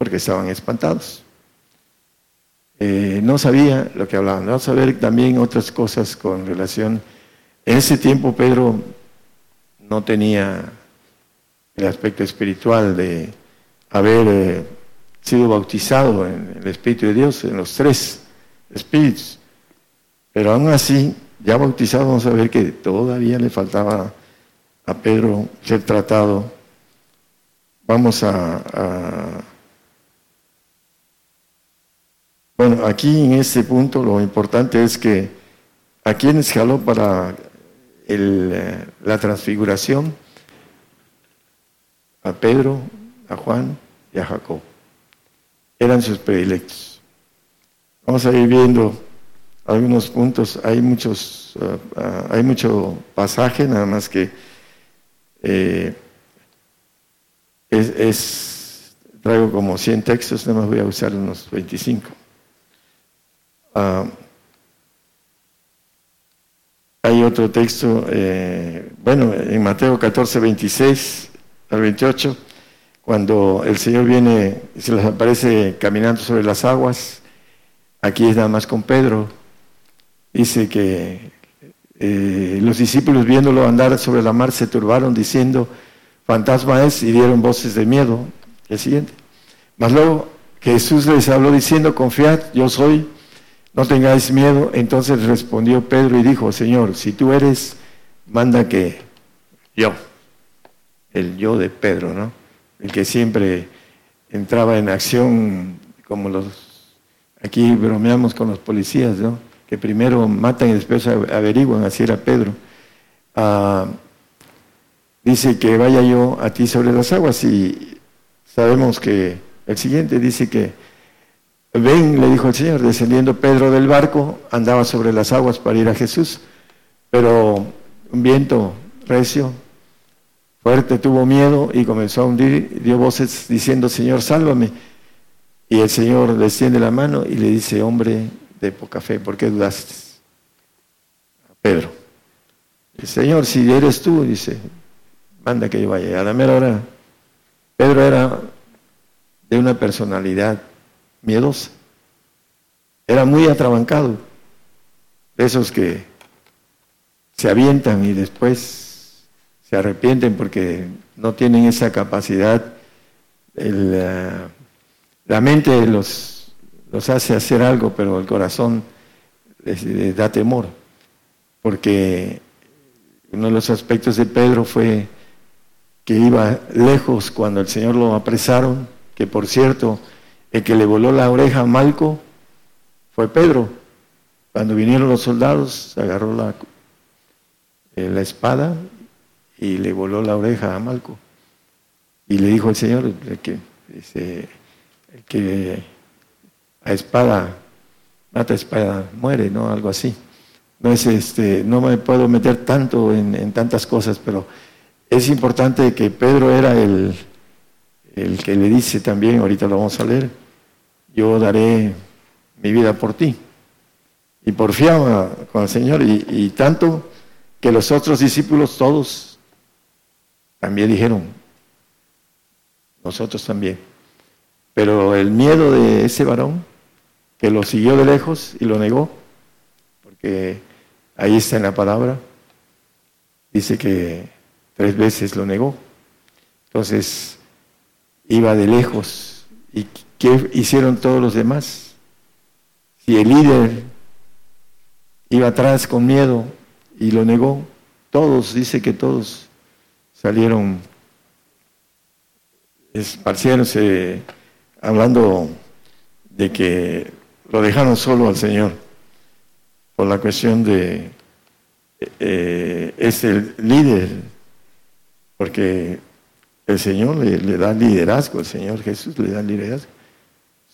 porque estaban espantados. Eh, no sabía lo que hablaban. Vamos a ver también otras cosas con relación. En ese tiempo Pedro no tenía el aspecto espiritual de haber eh, sido bautizado en el Espíritu de Dios, en los tres espíritus. Pero aún así, ya bautizado, vamos a ver que todavía le faltaba a Pedro ser tratado. Vamos a Bueno, aquí en este punto lo importante es que a quienes jaló para eh, la transfiguración, a Pedro, a Juan y a Jacob. Eran sus predilectos. Vamos a ir viendo algunos puntos. Hay muchos, uh, uh, hay mucho pasaje, nada más que eh, es, traigo como 100 textos, nada más voy a usar unos 25. Ah, hay otro texto, eh, bueno, en Mateo 14, 26 al 28, cuando el Señor viene y se les aparece caminando sobre las aguas, aquí es nada más con Pedro, dice que eh, los discípulos viéndolo andar sobre la mar se turbaron diciendo, fantasma es, y dieron voces de miedo. El siguiente. Mas luego Jesús les habló diciendo, confiad, yo soy no tengáis miedo. Entonces respondió Pedro y dijo, Señor, si tú eres, manda que yo, el yo de Pedro, ¿no? El que siempre entraba en acción como los, aquí bromeamos con los policías, ¿no? Que primero matan y después averiguan, así era Pedro. Ah, dice que vaya yo a ti sobre las aguas y sabemos que el siguiente dice que Ven, le dijo el Señor, descendiendo Pedro del barco, andaba sobre las aguas para ir a Jesús, pero un viento recio, fuerte, tuvo miedo y comenzó a hundir, dio voces diciendo, Señor, sálvame. Y el Señor desciende la mano y le dice, hombre de poca fe, ¿por qué dudaste? A Pedro. El Señor, si eres tú, dice, manda que yo vaya. A la mera hora, Pedro era de una personalidad miedosa. Era muy atrabancado, esos que se avientan y después se arrepienten porque no tienen esa capacidad. Eh, la mente los, los hace hacer algo, pero el corazón les, da temor, porque uno de los aspectos de Pedro fue que iba lejos cuando el Señor lo apresaron, que por cierto, el que le voló la oreja a Malco fue Pedro. Cuando vinieron los soldados, agarró la, eh, espada y le voló la oreja a Malco. Y le dijo al Señor, el que, el a espada, mata espada, muere, ¿no? Algo así. No, es este, no me puedo meter tanto en tantas cosas, pero es importante que Pedro era el, el que le dice también, ahorita lo vamos a leer, yo daré mi vida por ti. Y porfiaba con el Señor y, tanto que los otros discípulos todos también dijeron, nosotros también. Pero el miedo de ese varón, que lo siguió de lejos y lo negó, porque ahí está en la palabra, dice que tres veces lo negó. Entonces, iba de lejos. ¿Y qué hicieron todos los demás? Si el líder iba atrás con miedo y lo negó, todos, dice que todos salieron esparciéndose, hablando de que lo dejaron solo al Señor por la cuestión de eh, es el líder, porque el Señor le, da liderazgo, el Señor Jesús le da liderazgo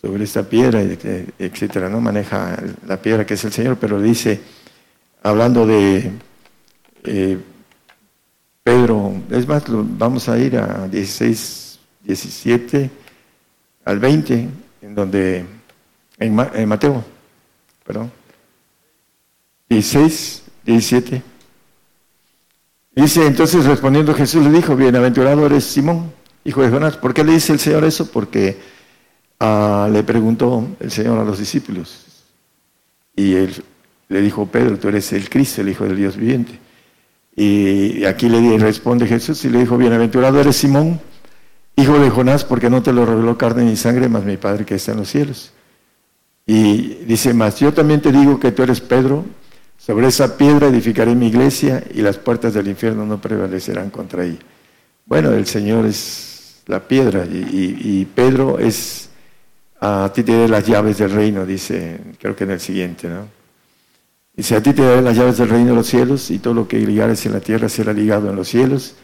sobre esta piedra, etcétera, no maneja la piedra que es el Señor, pero dice, hablando de eh, Pedro, es más, vamos a ir a 16, 17 al 20, en donde, en, en Mateo, perdón, 16, 17. Dice, entonces respondiendo Jesús le dijo, bienaventurado eres Simón, hijo de Jonás. ¿Por qué le dice el Señor eso? Porque ah, le preguntó el Señor a los discípulos. Y él le dijo, Pedro, tú eres el Cristo, el Hijo del Dios viviente. Y aquí le responde Jesús y le dijo, bienaventurado eres Simón, hijo de Jonás, porque no te lo reveló carne ni sangre, más mi Padre que está en los cielos. Y dice más, yo también te digo que tú eres Pedro, sobre esa piedra edificaré mi iglesia y las puertas del infierno no prevalecerán contra ella. Bueno, el Señor es la piedra y, Pedro es, a ti te daré las llaves del reino, dice, creo que en el siguiente, ¿no? Dice, a ti te daré las llaves del reino de los cielos y todo lo que ligares en la tierra será ligado en los cielos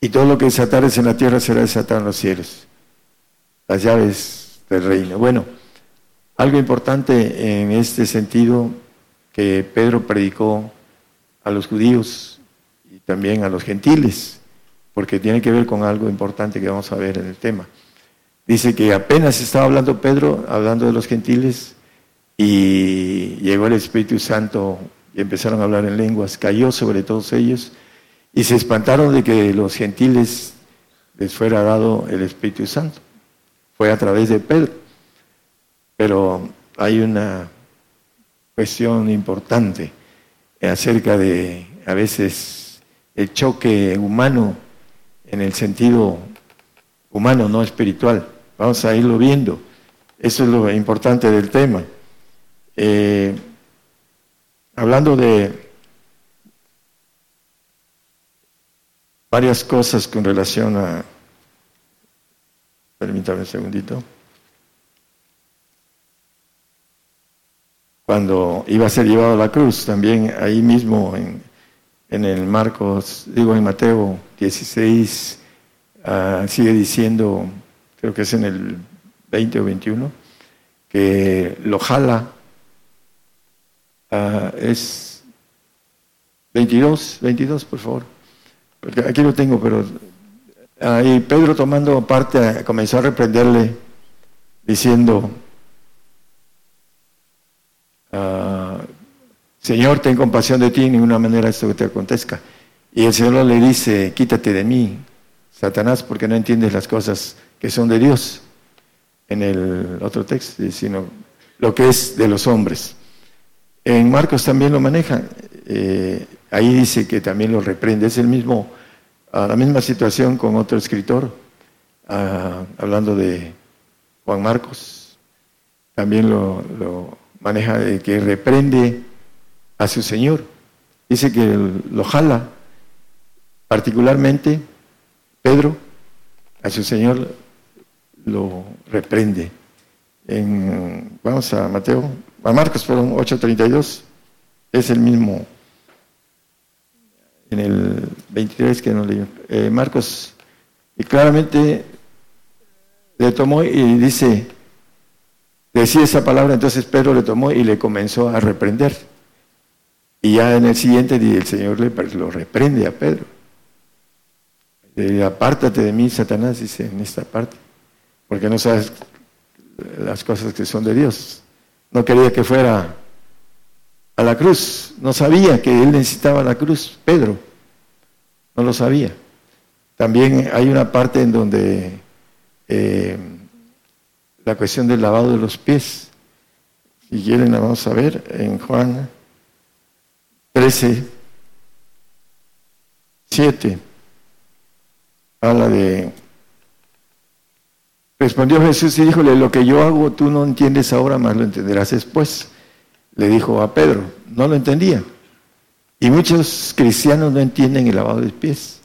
y todo lo que desatares en la tierra será desatado en los cielos. Las llaves del reino. Bueno, algo importante en este sentido que Pedro predicó a los judíos y también a los gentiles, porque tiene que ver con algo importante que vamos a ver en el tema. Dice que apenas estaba hablando Pedro, hablando de los gentiles, y llegó el Espíritu Santo y empezaron a hablar en lenguas, cayó sobre todos ellos y se espantaron de que los gentiles les fuera dado el Espíritu Santo. Fue a través de Pedro. Pero hay una cuestión importante acerca de a veces el choque humano en el sentido humano, no espiritual. Vamos a irlo viendo. Eso es lo importante del tema. Eh, hablando de varias cosas con relación a... Permítame un segundito. Cuando iba a ser llevado a la cruz, también ahí mismo en, el Marcos, digo en Mateo 16, ah, sigue diciendo, creo que es en el 20 o 21, que lo jala, uh, es 22, 22 por favor, porque aquí lo tengo, pero ahí Pedro tomando parte comenzó a reprenderle diciendo, Ah, Señor, ten compasión de ti, en ninguna manera esto que te acontezca. Y el Señor le dice, quítate de mí, Satanás, porque no entiendes las cosas que son de Dios, en el otro texto, sino lo que es de los hombres. En Marcos también lo maneja, eh, ahí dice que también lo reprende, es el mismo, la misma situación con otro escritor, ah, hablando de Juan Marcos, también lo maneja de que reprende a su Señor. Dice que lo jala, particularmente Pedro, a su Señor lo reprende. En, vamos a Mateo, a Marcos, perdón, 8.32, es el mismo, en el 23 que no leí. Eh, Marcos, y claramente le tomó y dice, decía esa palabra, entonces Pedro le tomó y le comenzó a reprender. Y ya en el siguiente día el Señor le, lo reprende a Pedro. apártate de mí, Satanás, dice en esta parte, porque no sabes las cosas que son de Dios. No quería que fuera a la cruz. No sabía que él necesitaba la cruz, Pedro. No lo sabía. También hay una parte en donde eh, la cuestión del lavado de los pies. Si quieren la vamos a ver en Juan 13, 7. Habla de... Respondió Jesús y díjole, lo que yo hago tú no entiendes ahora, más lo entenderás después. Le dijo a Pedro, no lo entendía. Y muchos cristianos no entienden el lavado de pies.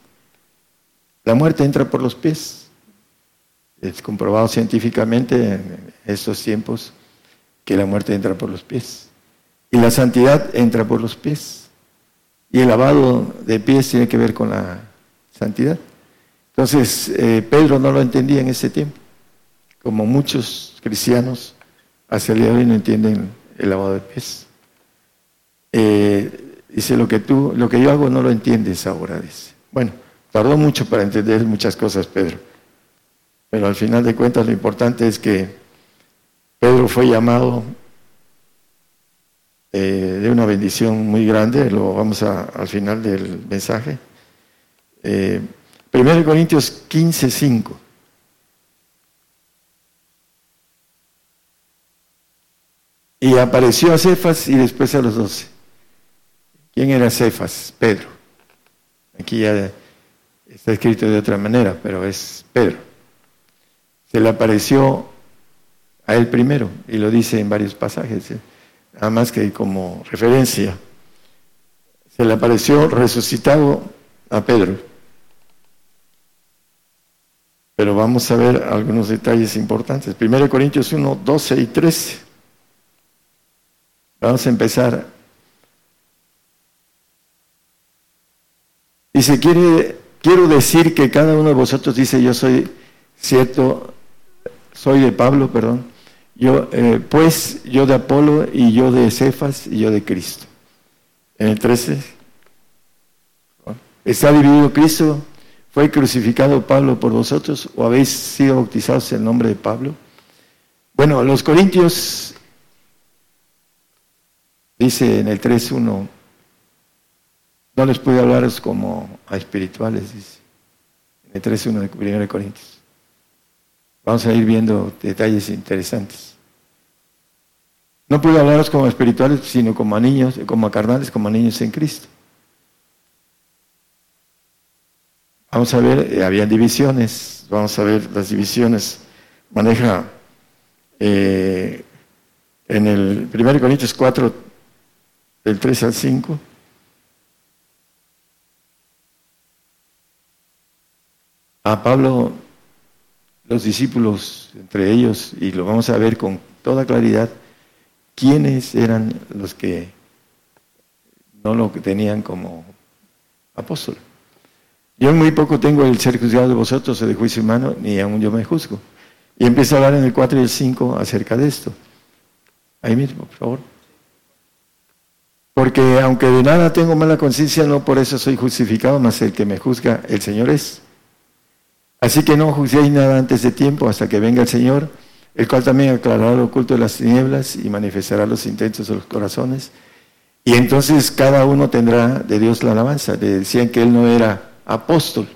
La muerte entra por los pies. Es comprobado científicamente en estos tiempos que la muerte entra por los pies. Y la santidad entra por los pies. Y el lavado de pies tiene que ver con la santidad. Entonces, eh, Pedro no lo entendía en ese tiempo, como muchos cristianos hacia el día de hoy no entienden el lavado de pies. Eh, dice, lo que tú, lo que yo hago no lo entiendes ahora, dice. Bueno, tardó mucho para entender muchas cosas, Pedro. Pero al final de cuentas lo importante es que Pedro fue llamado eh, de una bendición muy grande, lo vamos a, al final del mensaje. Eh, 1 Corintios 15, 5. Y apareció a Cefas y después a los doce. ¿Quién era Cefas? Pedro. Aquí ya está escrito de otra manera, pero es Pedro. Se le apareció a él primero y lo dice en varios pasajes, ¿eh? nada más que como referencia. Se le apareció resucitado a Pedro. Pero vamos a ver algunos detalles importantes. 1 Corintios 1, 12 y 13. Vamos a empezar. Dice, quiere, quiero decir que cada uno de vosotros dice, yo soy cierto, soy de Pablo, perdón, yo, eh, pues yo de Apolo y yo de Cefas y yo de Cristo. En el 13, ¿está dividido Cristo? ¿Fue crucificado Pablo por vosotros o habéis sido bautizados en el nombre de Pablo? Bueno, los Corintios Dice en el 3.1, no les pude hablaros como a espirituales, dice. En el 3.1 de 1 Corintios. Vamos a ir viendo detalles interesantes. No pude hablaros como espirituales, sino como niños, como a carnales, como niños en Cristo. Vamos a ver, eh, habían divisiones, vamos a ver las divisiones. Maneja eh, en el 1 Corintios 4, del 3 al 5. A Pablo, los discípulos, entre ellos, y lo vamos a ver con toda claridad, quiénes eran los que no lo tenían como apóstol. Yo muy poco tengo el ser juzgado de vosotros o de juicio humano, ni aún yo me juzgo. Y empiezo a hablar en el 4 y el 5 acerca de esto. Ahí mismo, por favor. Porque aunque de nada tengo mala conciencia, no por eso soy justificado, más el que me juzga, el Señor es. Así que no juzguéis nada antes de tiempo hasta que venga el Señor, el cual también aclarará lo oculto de las tinieblas y manifestará los intentos de los corazones. Y entonces cada uno tendrá de Dios la alabanza. Le decían que él no era apóstol.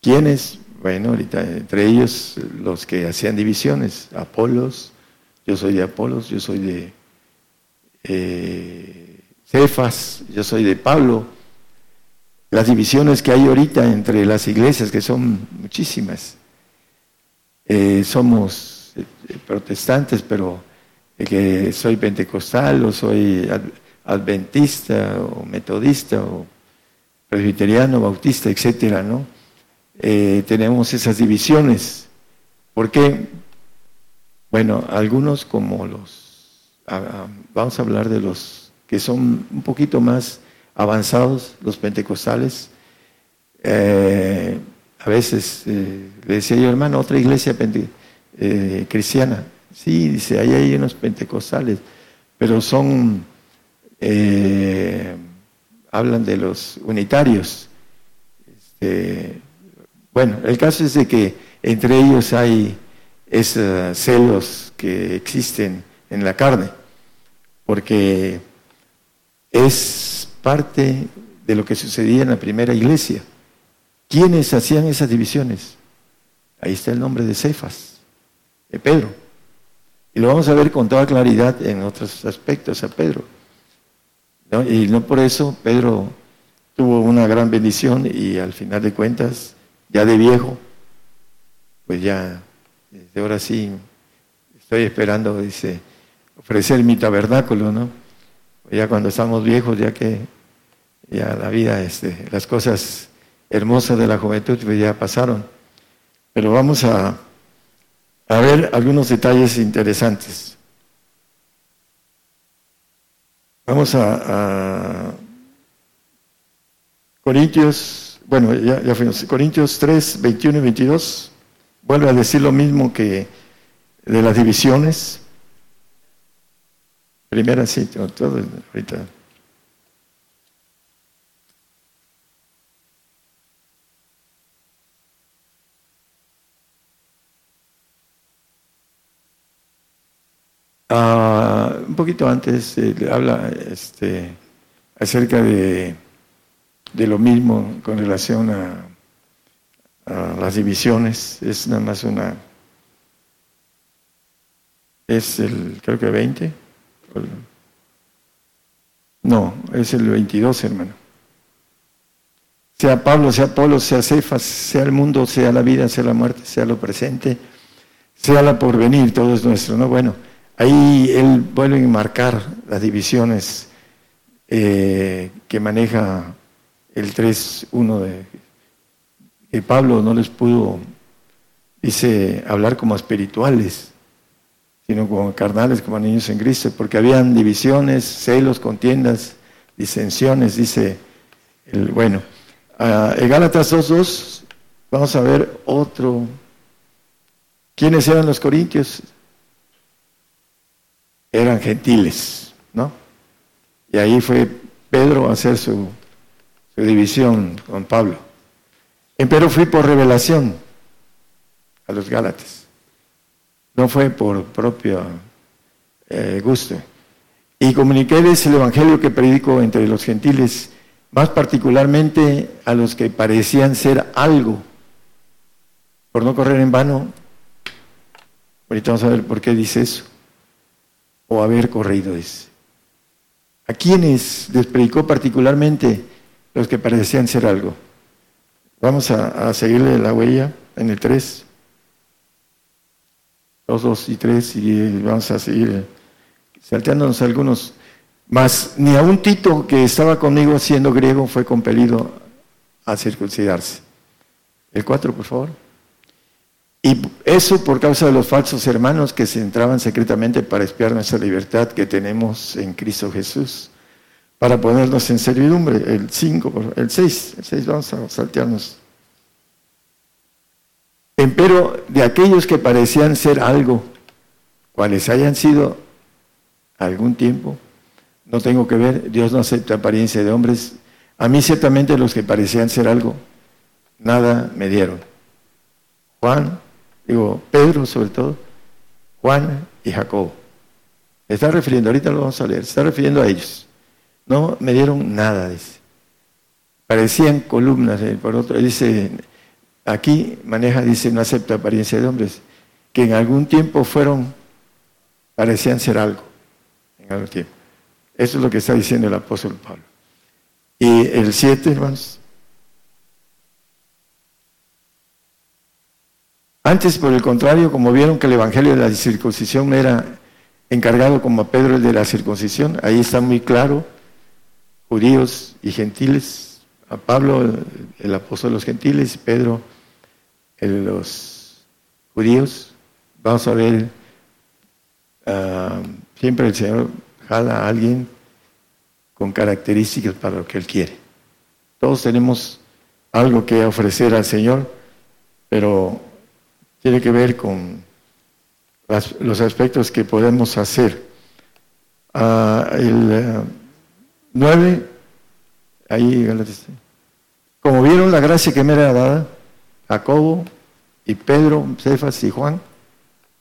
¿Quiénes? Bueno, ahorita entre ellos los que hacían divisiones. Apolos, yo soy de Apolos, yo soy de eh, Cefas, yo soy de Pablo, las divisiones que hay ahorita entre las iglesias, que son muchísimas. Eh, somos eh, protestantes, pero que soy pentecostal o soy adventista o metodista o presbiteriano, bautista, etcétera, ¿no? tenemos esas divisiones. ¿Por qué? Bueno, algunos como los vamos a hablar de los que son un poquito más avanzados, los pentecostales. Eh, a veces eh, le decía yo, hermano, otra iglesia eh, cristiana. Sí, dice, ahí hay unos pentecostales, pero son, hablan de los unitarios. Este, bueno, el caso es de que entre ellos hay esos celos que existen en la carne. porque es parte de lo que sucedía en la primera iglesia. ¿Quiénes hacían esas divisiones? Ahí está el nombre de Cefas, de Pedro. Y lo vamos a ver con toda claridad en otros aspectos a Pedro. Y no por eso Pedro tuvo una gran bendición y al final de cuentas, ya de viejo, pues ya, desde ahora sí, estoy esperando, dice, ofrecer mi tabernáculo, ¿no? Ya cuando estamos viejos, ya que ya la vida, este, las cosas hermosas de la juventud pues ya pasaron. Pero vamos a, a ver algunos detalles interesantes. Vamos a, Corintios, bueno, ya, ya fuimos, Corintios 3, 21 y 22, vuelve a decir lo mismo que de las divisiones. Primera sí, todo ahorita. Ah, un poquito antes eh, habla este, acerca de, de, lo mismo con relación a, las divisiones. Es nada más una. Es el, creo que 20. No, es el 22, hermano. Sea Pablo, sea Apolo, sea Cefas, sea el mundo, sea la vida, sea la muerte, sea lo presente, sea la porvenir, todo es nuestro, ¿no? Bueno, ahí él vuelve a enmarcar las divisiones eh, que maneja el 3.1 de Pablo no les pudo, dice, hablar como espirituales sino como carnales, como niños en Cristo, porque habían divisiones, celos, contiendas, disensiones, dice el bueno. Uh, en Gálatas 2.2 vamos a ver otro. ¿Quiénes eran los corintios? Eran gentiles, ¿no? Y ahí fue Pedro a hacer su, división con Pablo. Pero fui por revelación a los Gálatas no fue por propio eh, gusto. Y comuniquéles el Evangelio que predico entre los gentiles, más particularmente a los que parecían ser algo, por no correr en vano. Ahorita vamos a ver por qué dice eso, o haber corrido, dice. ¿A quiénes les particularmente los que parecían ser algo? Vamos a, seguirle la huella en el 3 dos, dos y tres, y vamos a seguir salteándonos algunos. Mas ni a un Tito que estaba conmigo siendo griego fue compelido a circuncidarse. El cuatro, por favor. Y eso por causa de los falsos hermanos que se entraban secretamente para espiar nuestra libertad que tenemos en Cristo Jesús, para ponernos en servidumbre. El cinco, el seis, el seis, vamos a saltearnos. Empero de aquellos que parecían ser algo, cuales hayan sido algún tiempo, no tengo que ver, Dios no acepta apariencia de hombres. A mí ciertamente los que parecían ser algo, nada me dieron. Juan, digo, Pedro sobre todo, Juan y Jacob. está refiriendo, ahorita lo vamos a leer, está refiriendo a ellos. No me dieron nada, dice. Parecían columnas, eh, por otro, dice Aquí maneja, dice, no acepta apariencia de hombres, que en algún tiempo fueron, parecían ser algo, en algún tiempo. Eso es lo que está diciendo el apóstol Pablo. Y el 7, hermanos. Antes, por el contrario, como vieron que el evangelio de la circuncisión era encargado como a Pedro el de la circuncisión, ahí está muy claro, judíos y gentiles, a Pablo el apóstol de los gentiles y Pedro los judíos, vamos a ver, ah, siempre el Señor jala a alguien con características para lo que Él quiere. Todos tenemos algo que ofrecer al Señor, pero tiene que ver con los aspectos que podemos hacer. Ah, el 9, ah, ahí, como vieron la gracia que me era dada, Jacobo y Pedro, Cefas y Juan,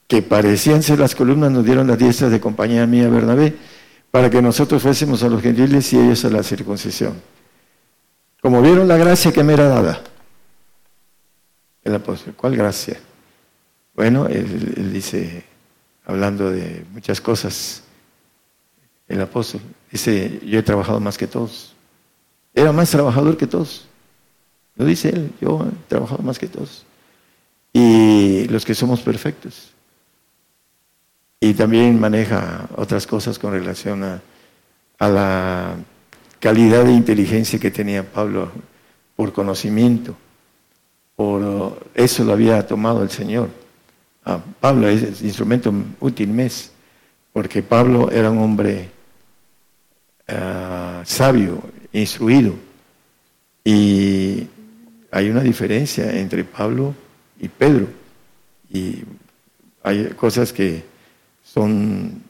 que parecían ser las columnas, nos dieron las diestras de compañía mía Bernabé, para que nosotros fuésemos a los gentiles y ellos a la circuncisión. Como vieron la gracia que me era dada, el apóstol, ¿cuál gracia? Bueno, él, dice, hablando de muchas cosas, el apóstol dice, yo he trabajado más que todos. Era más trabajador que todos. Lo dice él, yo he trabajado más que todos. Y los que somos perfectos. Y también maneja otras cosas con relación a, a la calidad de inteligencia que tenía Pablo por conocimiento. Por eso lo había tomado el Señor. Pablo es instrumento útil mes, porque Pablo era un hombre ah, sabio, instruido. Y hay una diferencia entre Pablo y Pedro. Y hay cosas que son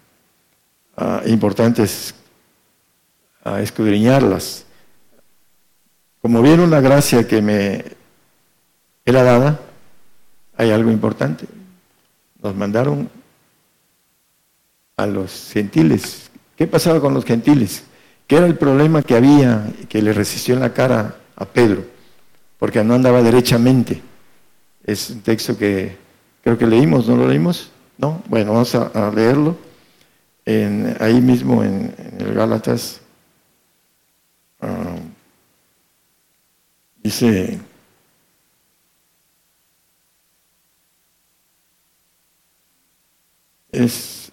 ah, importantes a escudriñarlas. Como vieron la gracia que me era dada, hay algo importante. Nos mandaron a los gentiles. ¿Qué pasaba con los gentiles? ¿Qué era el problema que había que le resistió en la cara a Pedro? Porque no andaba derechamente. Es un texto que creo que leímos, ¿no lo leímos? No, bueno, vamos a, leerlo. En, ahí mismo en, el Gálatas. Ah, dice es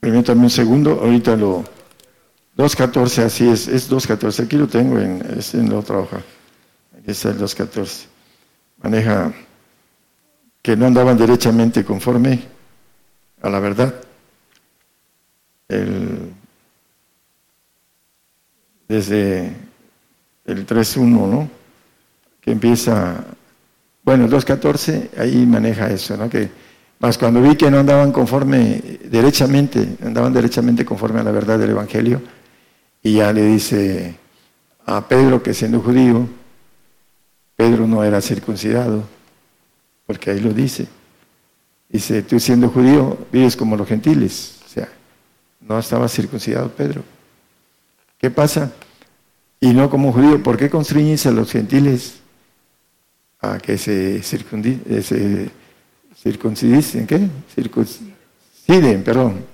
permítame un segundo, ahorita lo 2.14, así es, es 2.14, aquí lo tengo en, es en la otra hoja, aquí está el 2.14, maneja que no andaban derechamente conforme a la verdad. El, desde el 3.1, ¿no? Que empieza bueno, el 2.14 ahí maneja eso, ¿no? Que más cuando vi que no andaban conforme derechamente, andaban derechamente conforme a la verdad del Evangelio, y ya le dice a Pedro que siendo judío, Pedro no era circuncidado, porque ahí lo dice. Dice, tú siendo judío vives como los gentiles, o sea, no estaba circuncidado Pedro. ¿Qué pasa? Y no como judío, ¿por qué constriñes a los gentiles que se, circunciden, se circuncidisen, ¿qué? Circunciden, perdón.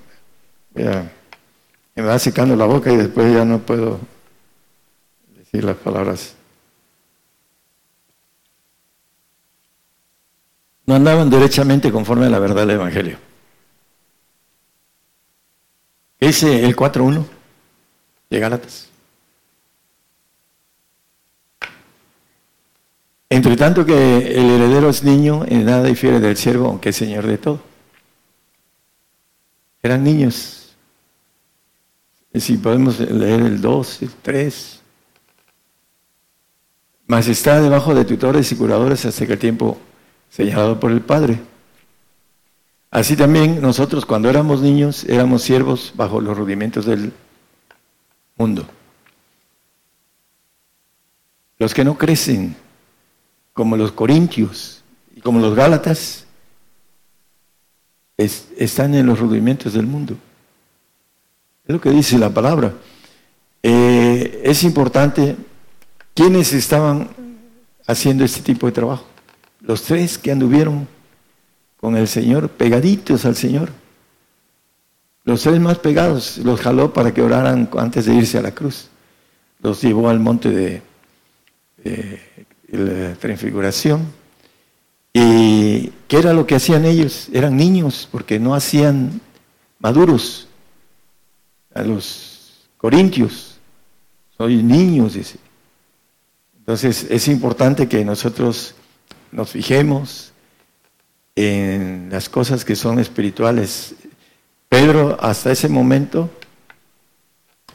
me va secando la boca y después ya no puedo decir las palabras. No andaban derechamente conforme a la verdad del Evangelio. Ese el 4.1 de Gálatas. Entre tanto que el heredero es niño, en nada difiere del siervo, aunque es señor de todo. Eran niños. Si podemos leer el 2, el 3. Mas está debajo de tutores y curadores hasta que el tiempo señalado por el Padre. Así también nosotros cuando éramos niños éramos siervos bajo los rudimentos del mundo. Los que no crecen como los corintios y como los gálatas, están en los rudimentos del mundo. Es lo que dice la palabra. Eh, es importante quiénes estaban haciendo este tipo de trabajo. Los tres que anduvieron con el Señor, pegaditos al Señor. Los tres más pegados los jaló para que oraran antes de irse a la cruz. Los llevó al monte de la transfiguración. ¿Y qué era lo que hacían ellos? Eran niños, porque no hacían maduros a los corintios. Soy niños, dice. Entonces es importante que nosotros nos fijemos en las cosas que son espirituales. Pedro hasta ese momento,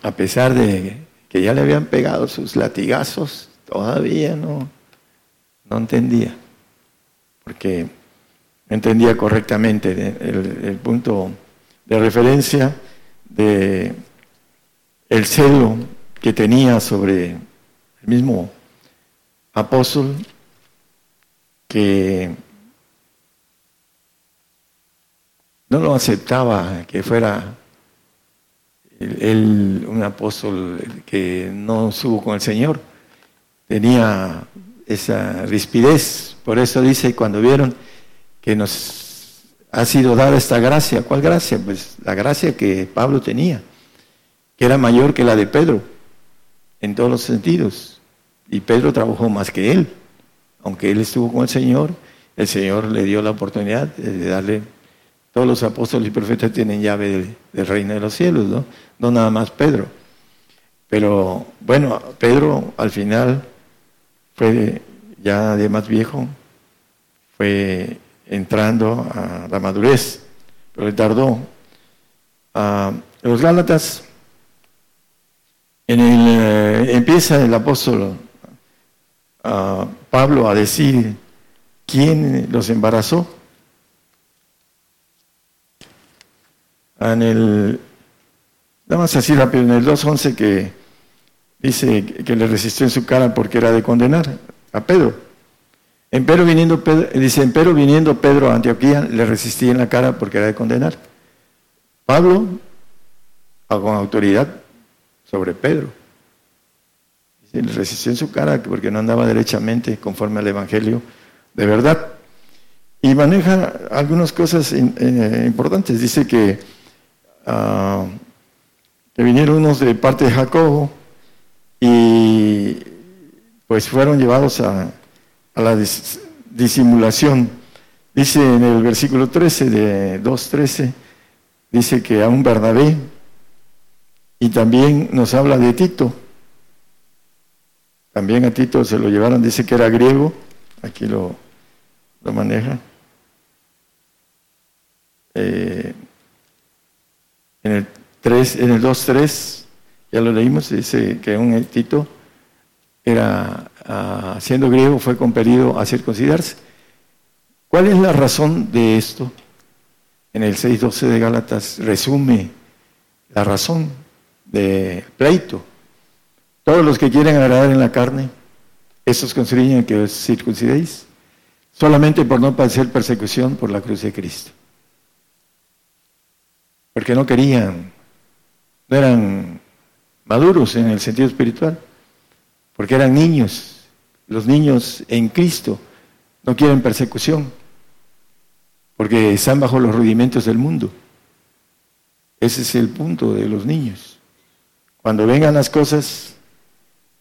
a pesar de que ya le habían pegado sus latigazos, todavía no, no entendía, porque entendía correctamente el, punto de referencia de el celo que tenía sobre el mismo apóstol que no lo aceptaba que fuera él un apóstol que no subo con el Señor. Tenía esa rispidez. Por eso dice, cuando vieron que nos ha sido dada esta gracia, ¿cuál gracia? Pues la gracia que Pablo tenía, que era mayor que la de Pedro, en todos los sentidos. Y Pedro trabajó más que él. Aunque él estuvo con el Señor, el Señor le dio la oportunidad de darle todos los apóstoles y profetas tienen llave del, reino de los cielos, ¿no? No nada más Pedro. Pero bueno, Pedro al final fue ya de más viejo, fue entrando a la madurez, pero tardó. a los Gálatas, en el, eh, empieza el apóstol Pablo a decir quién los embarazó. en el, nada más así rápido, en el 2.11 que dice que le resistió en su cara porque era de condenar a Pedro. Empero viniendo dice, empero viniendo Pedro a Antioquía, le resistí en la cara porque era de condenar. Pablo, con autoridad sobre Pedro. Dice, le resistió en su cara porque no andaba derechamente conforme al Evangelio de verdad. Y maneja algunas cosas eh, importantes. Dice que Ah, que vinieron unos de parte de Jacobo y pues fueron llevados a, la disimulación. Dice en el versículo 13 de 2.13, dice que a un Bernabé y también nos habla de Tito. También a Tito se lo llevaron, dice que era griego, aquí lo, lo maneja. Eh, en el, 3, en el 2.3, ya lo leímos, dice que un Tito era, ah, siendo griego, fue compelido a circuncidarse. ¿Cuál es la razón de esto? En el 6.12 de Gálatas resume la razón de pleito. Todos los que quieren agradar en la carne, esos constriñen que os circuncidéis, solamente por no padecer persecución por la cruz de Cristo porque no querían, no eran maduros en el sentido espiritual, porque eran niños. Los niños en Cristo no quieren persecución, porque están bajo los rudimentos del mundo. Ese es el punto de los niños. Cuando vengan las cosas,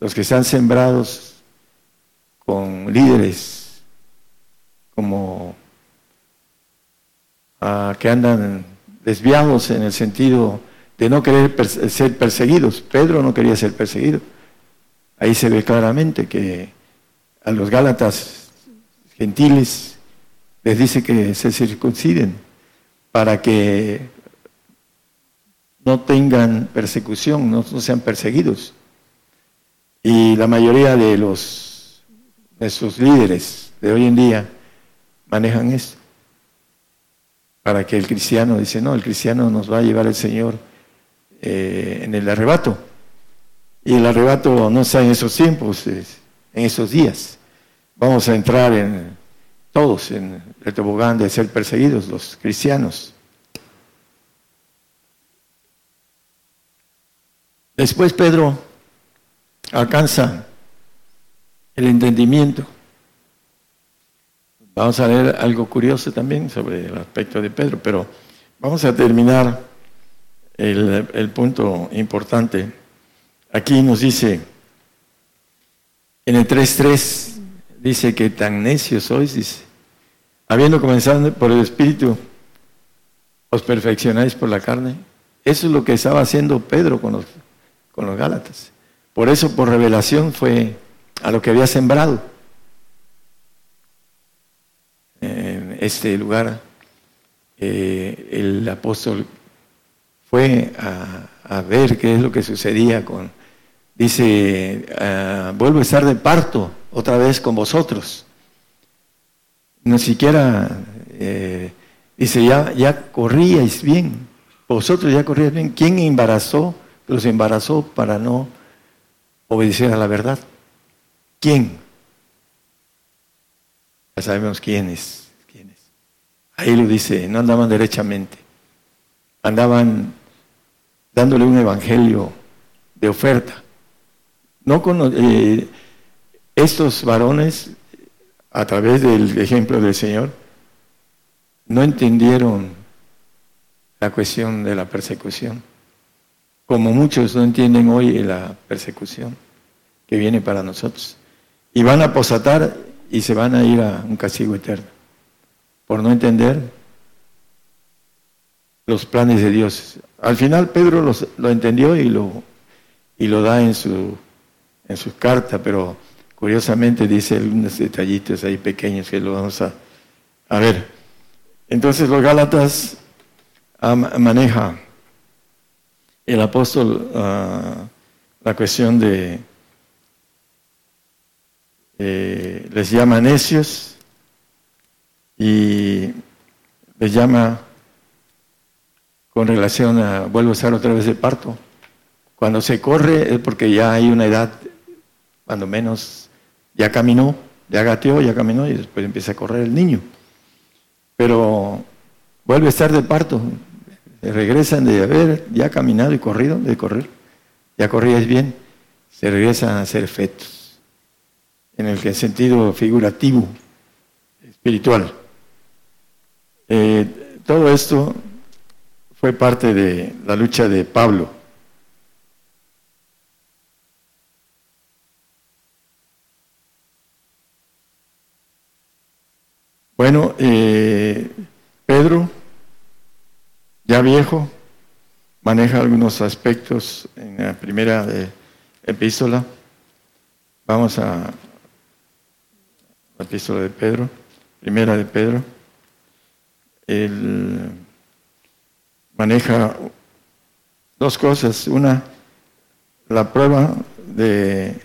los que están sembrados con líderes como ah, que andan desviados en el sentido de no querer ser perseguidos. Pedro no quería ser perseguido. Ahí se ve claramente que a los Gálatas gentiles les dice que se circunciden para que no tengan persecución, no, sean perseguidos. Y la mayoría de los de sus líderes de hoy en día manejan esto para que el cristiano dice, no, el cristiano nos va a llevar el Señor eh, en el arrebato. Y el arrebato no está en esos tiempos, en esos días. Vamos a entrar en todos en el tobogán de ser perseguidos, los cristianos. Después Pedro alcanza el entendimiento Vamos a ver algo curioso también sobre el aspecto de Pedro, pero vamos a terminar el, punto importante. Aquí nos dice, en el 3.3, dice que tan necios sois, dice, habiendo comenzado por el Espíritu, os perfeccionáis por la carne. Eso es lo que estaba haciendo Pedro con los, con los Gálatas. Por eso, por revelación, fue a lo que había sembrado. en este lugar, eh, el apóstol fue a, ver qué es lo que sucedía con, dice, ah, vuelvo a estar de parto otra vez con vosotros. No siquiera, eh, dice, ya, ya corríais bien, vosotros ya corríais bien. ¿Quién embarazó? Los embarazó para no obedecer a la verdad. ¿Quién? Ya sabemos quién es. Ahí lo dice, no andaban derechamente, andaban dándole un evangelio de oferta. No eh, estos varones, a través del ejemplo del Señor, no entendieron la cuestión de la persecución, como muchos no entienden hoy la persecución que viene para nosotros. Y van a posatar y se van a ir a un castigo eterno por no entender los planes de Dios. Al final Pedro lo entendió y lo, y lo da en su, en su carta, pero curiosamente dice algunos detallitos ahí pequeños que lo vamos a, a ver. Entonces los Gálatas maneja el apóstol ah, la cuestión de, eh, les llama necios, y les llama con relación a, vuelvo a usar otra vez el parto, cuando se corre es porque ya hay una edad, cuando menos ya caminó, ya gateó, ya caminó y después empieza a correr el niño. Pero vuelve a estar de parto, regresan de haber ya caminado y corrido, de correr, ya corrías bien, se regresan a ser fetos, en el sentido figurativo, espiritual. Eh, todo esto fue parte de la lucha de Pablo. Bueno, eh, Pedro, ya viejo, maneja algunos aspectos en la primera epístola. Vamos a la epístola de Pedro, primera de Pedro él maneja dos cosas. Una, la prueba de,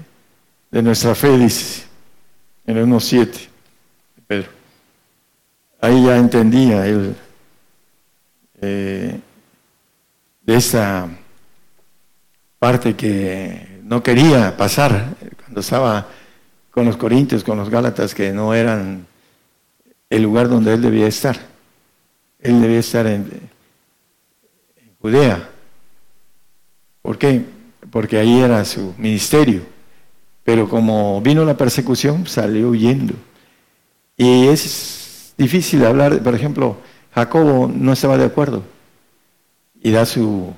nuestra fe, dice, en el 1.7, Pedro. Ahí ya entendía él eh, de esa parte que no quería pasar cuando estaba con los corintios, con los gálatas, que no eran el lugar donde él debía estar. Él debía estar en, Judea. ¿Por qué? Porque ahí era su ministerio. Pero como vino la persecución, salió huyendo. Y es difícil hablar, por ejemplo, Jacobo no estaba de acuerdo y da su,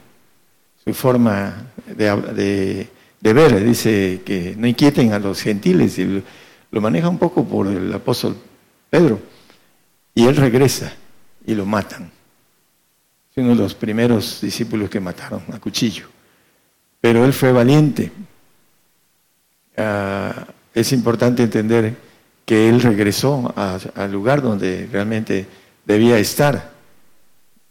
forma de, ver. Dice que no inquieten a los gentiles y lo maneja un poco por el apóstol Pedro. Y él regresa y lo matan. Uno de los primeros discípulos que mataron a cuchillo. Pero él fue valiente. Ah, es importante entender que él regresó al lugar donde realmente debía estar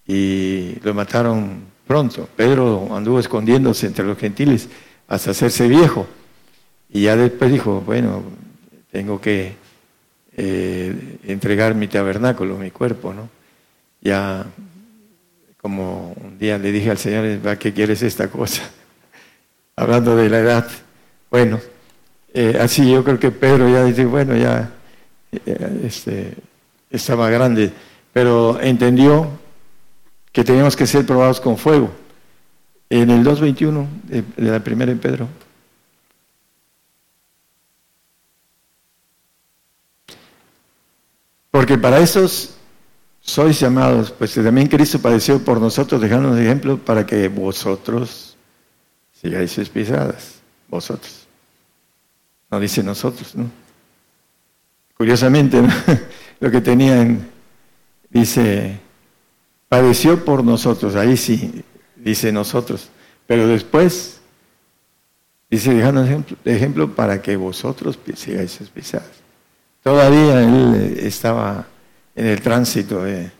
y lo mataron pronto. Pedro anduvo escondiéndose entre los gentiles hasta hacerse viejo y ya después dijo, bueno, tengo que eh, entregar mi tabernáculo, mi cuerpo, ¿no? ya como un día le dije al Señor, ¿para qué quieres esta cosa? Hablando de la edad. Bueno, eh, así yo creo que Pedro ya dice, bueno, ya eh, estaba grande, pero entendió que teníamos que ser probados con fuego. En el 2.21 de, de la primera en Pedro. Porque para esos sois llamados, pues también Cristo padeció por nosotros, dejándonos ejemplo para que vosotros sigáis sus pisadas, vosotros. No dice nosotros, ¿no? Curiosamente, lo que tenían, dice, padeció por nosotros, ahí sí, dice nosotros, pero después, dice, dejándonos ejemplo, ejemplo para que vosotros sigáis sus pisadas. Todavía él estaba en el tránsito de,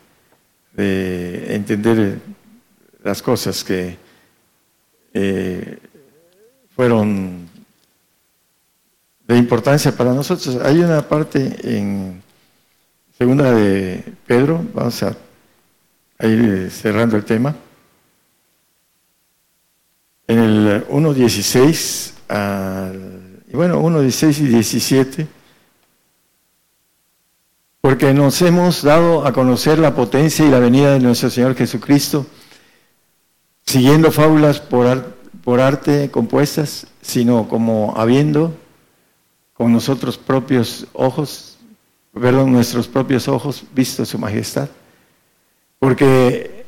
entender las cosas que eh, fueron de importancia para nosotros. Hay una parte en segunda de Pedro, vamos a, ir cerrando el tema. En el 1.16, y bueno, 1.16 y 17 porque nos hemos dado a conocer la potencia y la venida de nuestro Señor Jesucristo, siguiendo fábulas por, por arte compuestas, sino como habiendo con nosotros propios ojos, perdón, nuestros propios ojos visto su majestad. Porque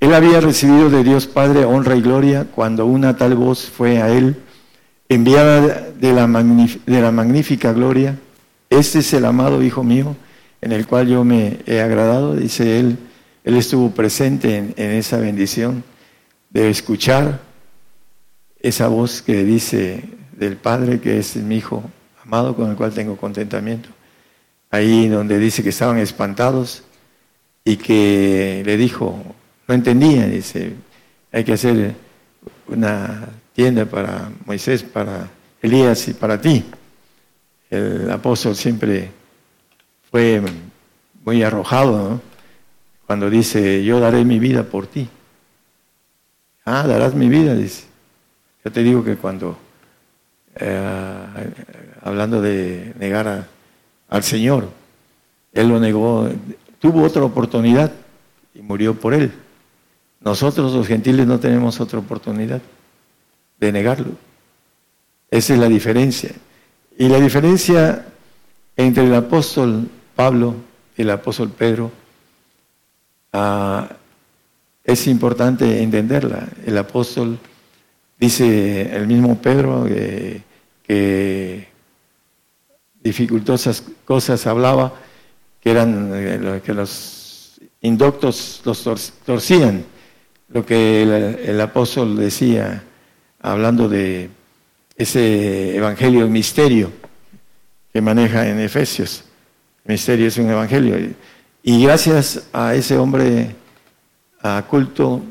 él había recibido de Dios Padre honra y gloria cuando una tal voz fue a él enviada de la, de la magnífica gloria. Este es el amado Hijo mío en el cual yo me he agradado, dice él, él estuvo presente en, esa bendición de escuchar esa voz que dice del Padre, que es mi Hijo amado con el cual tengo contentamiento. Ahí donde dice que estaban espantados y que le dijo, no entendía, dice, hay que hacer una tienda para Moisés, para Elías y para ti. El apóstol siempre fue muy arrojado cuando dice, yo daré mi vida por ti. Ah, darás mi vida, dice. Yo te digo que cuando, eh, hablando de negar al Señor, Él lo negó, tuvo otra oportunidad y murió por Él. Nosotros los gentiles no tenemos otra oportunidad de negarlo. Esa es la diferencia. Y la diferencia entre el apóstol Pablo y el apóstol Pedro, ah, es importante entenderla. El apóstol dice, el mismo Pedro, eh, que dificultosas cosas hablaba, que eran eh, que los inductos los torcían, lo que el apóstol decía, hablando de ese evangelio misterio que maneja en Efesios misterio es un evangelio. Y gracias a ese hombre a culto,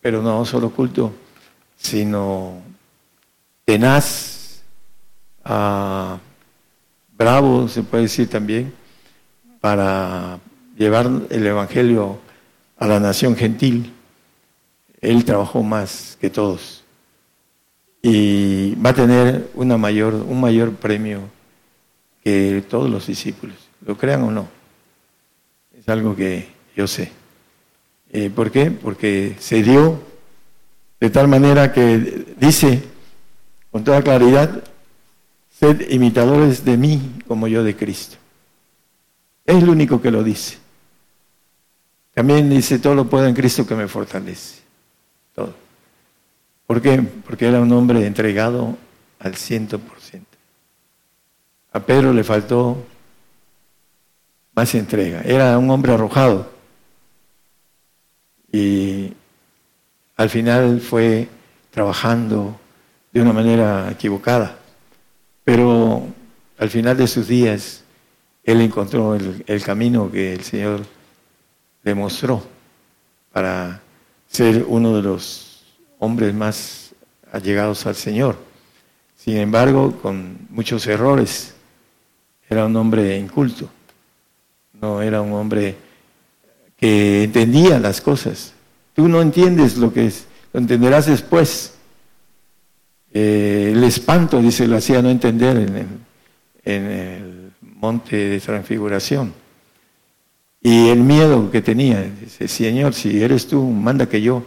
pero no solo culto, sino tenaz, bravo, se puede decir también, para llevar el evangelio a la nación gentil. Él trabajó más que todos y va a tener una mayor, un mayor premio que todos los discípulos lo crean o no. Es algo que yo sé. Eh, ¿Por qué? Porque se dio de tal manera que dice con toda claridad, sed imitadores de mí como yo de Cristo. Es el único que lo dice. También dice, todo lo puedo en Cristo que me fortalece. Todo. ¿Por qué? Porque era un hombre entregado al ciento por ciento. A Pedro le faltó más entrega. Era un hombre arrojado. Y al final fue trabajando de una manera equivocada. Pero al final de sus días, él encontró el, camino que el Señor le mostró para ser uno de los hombres más allegados al Señor. Sin embargo, con muchos errores, era un hombre inculto no era un hombre que entendía las cosas. Tú no entiendes lo que es, lo entenderás después. Eh, el espanto, dice, lo hacía no entender en el, en el monte de transfiguración. Y el miedo que tenía, dice, Señor, si eres tú, manda que yo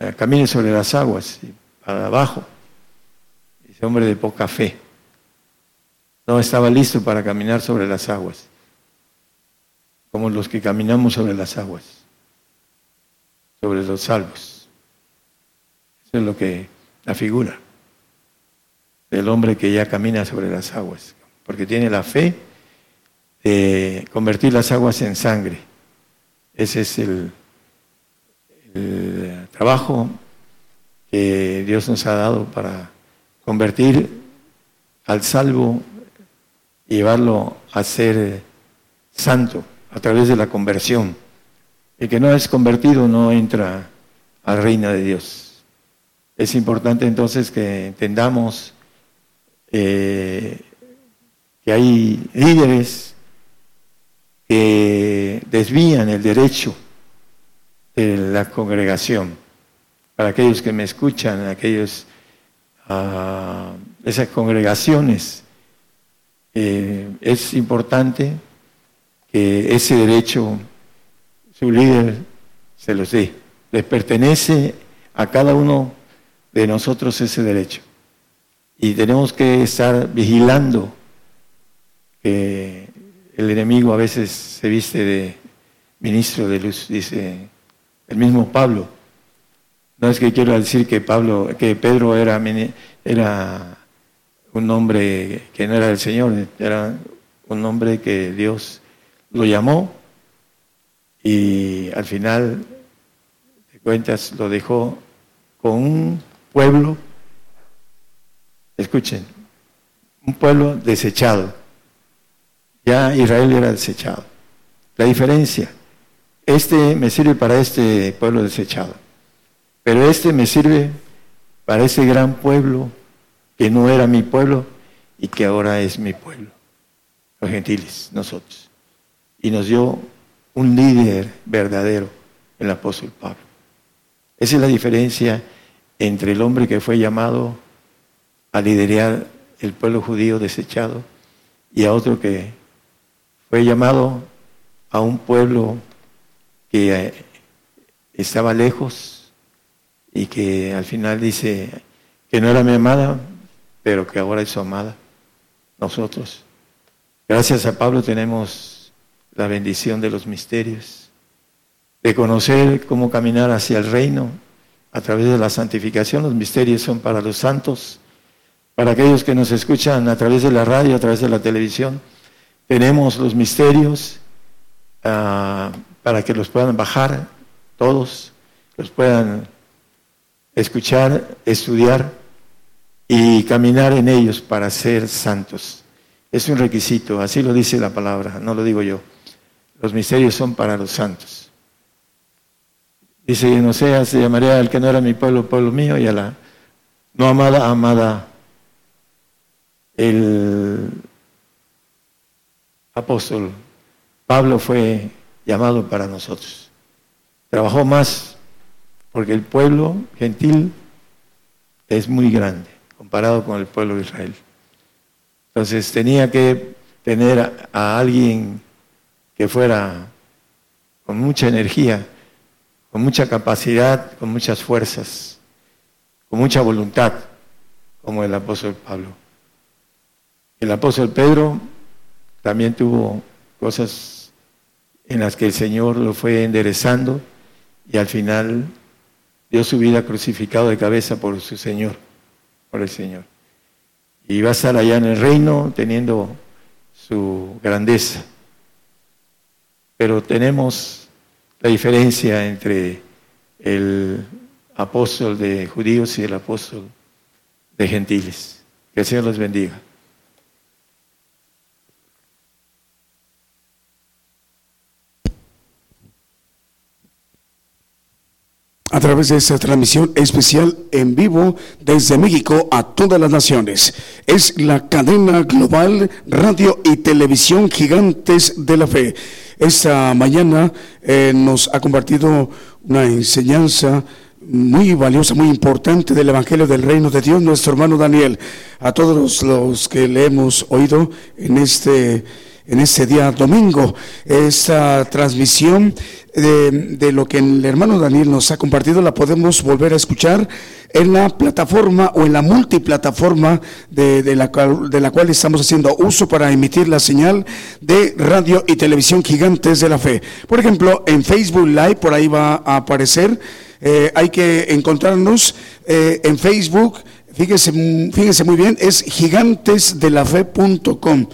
eh, camine sobre las aguas, para abajo. Dice, hombre de poca fe. No estaba listo para caminar sobre las aguas como los que caminamos sobre las aguas, sobre los salvos. Eso es lo que la figura del hombre que ya camina sobre las aguas, porque tiene la fe de convertir las aguas en sangre. Ese es el, trabajo que Dios nos ha dado para convertir al salvo y llevarlo a ser santo a través de la conversión. El que no es convertido no entra al reino de Dios. Es importante entonces que entendamos eh, que hay líderes que desvían el derecho de la congregación. Para aquellos que me escuchan, aquellos, uh, esas congregaciones, eh, es importante que ese derecho, su líder, se los dé. Les pertenece a cada uno de nosotros ese derecho. Y tenemos que estar vigilando que el enemigo a veces se viste de ministro de luz, dice el mismo Pablo. No es que quiero decir que Pablo, que Pedro era, era un hombre que no era del Señor, era un hombre que Dios lo llamó y al final de cuentas lo dejó con un pueblo, escuchen, un pueblo desechado. Ya Israel era desechado. La diferencia, este me sirve para este pueblo desechado, pero este me sirve para ese gran pueblo que no era mi pueblo y que ahora es mi pueblo, los gentiles, nosotros. Y nos dio un líder verdadero, el apóstol Pablo. Esa es la diferencia entre el hombre que fue llamado a liderar el pueblo judío desechado y a otro que fue llamado a un pueblo que eh, estaba lejos y que al final dice que no era mi amada, pero que ahora es su amada, nosotros. Gracias a Pablo tenemos la bendición de los misterios, de conocer cómo caminar hacia el reino a través de la santificación. Los misterios son para los santos, para aquellos que nos escuchan a través de la radio, a través de la televisión. Tenemos los misterios ah, para que los puedan bajar todos, los puedan escuchar, estudiar y caminar en ellos para ser santos. Es un requisito, así lo dice la palabra, no lo digo yo. Los misterios son para los santos. Dice, no sea, se llamaría al que no era mi pueblo, pueblo mío, y a la no amada, amada. El apóstol Pablo fue llamado para nosotros. Trabajó más porque el pueblo gentil es muy grande comparado con el pueblo de Israel. Entonces tenía que tener a alguien que fuera con mucha energía con mucha capacidad, con muchas fuerzas, con mucha voluntad, como el apóstol Pablo. El apóstol Pedro también tuvo cosas en las que el Señor lo fue enderezando y al final dio su vida crucificado de cabeza por su Señor, por el Señor. Y va a estar allá en el reino teniendo su grandeza. Pero tenemos la diferencia entre el apóstol de judíos y el apóstol de gentiles. Que el Señor los bendiga. a través de esta transmisión especial en vivo desde México a todas las naciones. Es la cadena global radio y televisión gigantes de la fe. Esta mañana eh, nos ha compartido una enseñanza muy valiosa, muy importante del Evangelio del Reino de Dios, nuestro hermano Daniel. A todos los que le hemos oído en este en este día domingo. Esta transmisión de, lo que el hermano Daniel nos ha compartido la podemos volver a escuchar en la plataforma o en la multiplataforma de, de, la, de la cual estamos haciendo uso para emitir la señal de radio y televisión gigantes de la fe. Por ejemplo, en Facebook Live, por ahí va a aparecer, eh, hay que encontrarnos eh, en Facebook, fíjense, fíjense muy bien, es gigantesdelafe.com.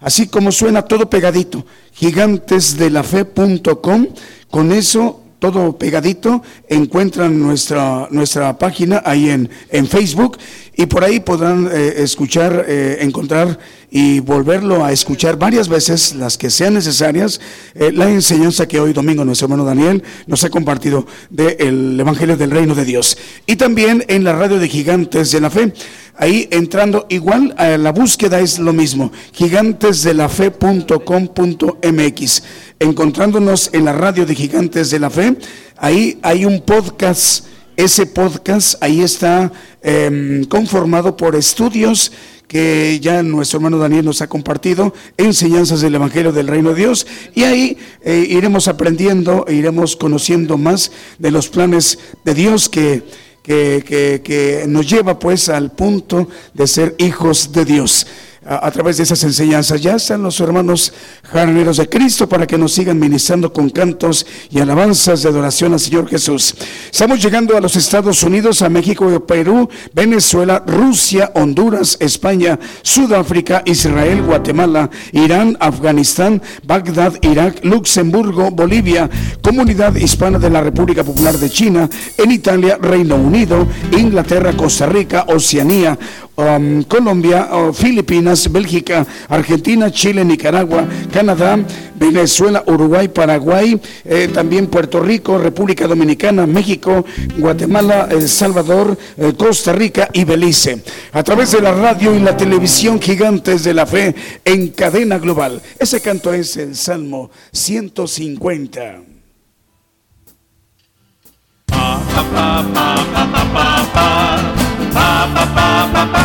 Así como suena todo pegadito, gigantesdelafe.com. Con eso, todo pegadito, encuentran nuestra, nuestra página ahí en, en Facebook y por ahí podrán eh, escuchar, eh, encontrar y volverlo a escuchar varias veces, las que sean necesarias, eh, la enseñanza que hoy domingo nuestro hermano Daniel nos ha compartido del Evangelio del Reino de Dios. Y también en la radio de Gigantes de la Fe. Ahí entrando igual, a la búsqueda es lo mismo, gigantesdelafe.com.mx. Encontrándonos en la radio de Gigantes de la Fe, ahí hay un podcast. Ese podcast ahí está em, conformado por estudios que ya nuestro hermano Daniel nos ha compartido, enseñanzas del Evangelio del Reino de Dios, y ahí eh, iremos aprendiendo e iremos conociendo más de los planes de Dios que, que, que, que nos lleva pues al punto de ser hijos de Dios a, través de esas enseñanzas. Ya están los hermanos jardineros de Cristo para que nos sigan ministrando con cantos y alabanzas de adoración al Señor Jesús. Estamos llegando a los Estados Unidos, a México, Perú, Venezuela, Rusia, Honduras, España, Sudáfrica, Israel, Guatemala, Irán, Afganistán, Bagdad, Irak, Luxemburgo, Bolivia, Comunidad Hispana de la República Popular de China, en Italia, Reino Unido, Inglaterra, Costa Rica, Oceanía, um, Colombia, uh, Filipinas, Bélgica, Argentina, Chile, Nicaragua, Canadá, Venezuela, Uruguay, Paraguay, eh, también Puerto Rico, República Dominicana, México, Guatemala, El Salvador, eh, Costa Rica y Belice. A través de la radio y la televisión gigantes de la fe en cadena global. Ese canto es el Salmo 150.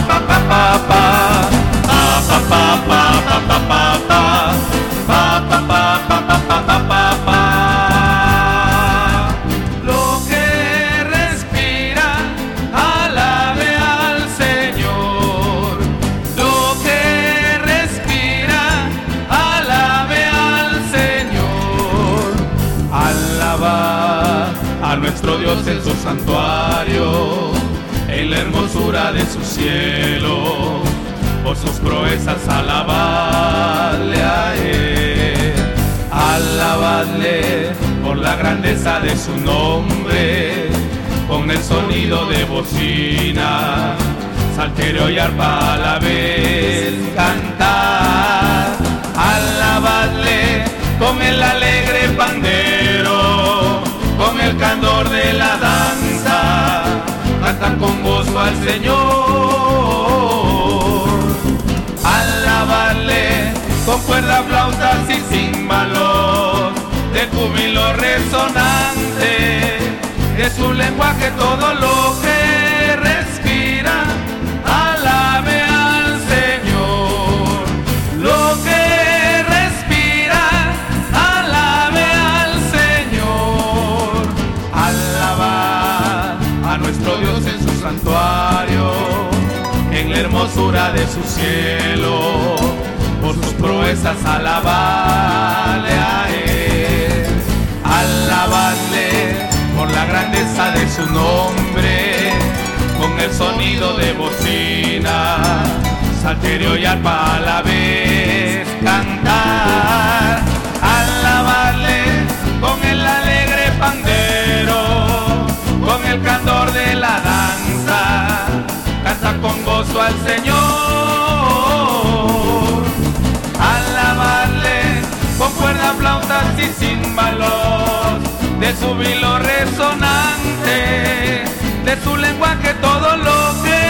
Lo santuario, en la hermosura de su cielo. Por sus proezas alabadle a. Alabadle por la grandeza de su nombre, con el sonido de bocina, salterio y arpa a la vez cantar. Alabadle con el alegre pandero, el candor de la danza, cantan con gozo al Señor. Alabarle con cuerdas, flautas y címbalos, de júbilo resonante, de su lenguaje todo lo que hermosura de su cielo, por sus proezas alabadle a Él. Alabadle por la grandeza de su nombre, con el sonido de bocina, salterio y arpa a la vez cantar. Alabadle con el alegre pandero, con el candor de la danza, al Señor. Alabarle con cuerdas, flautas y címbalos, de su vilo resonante, de su lenguaje todo lo que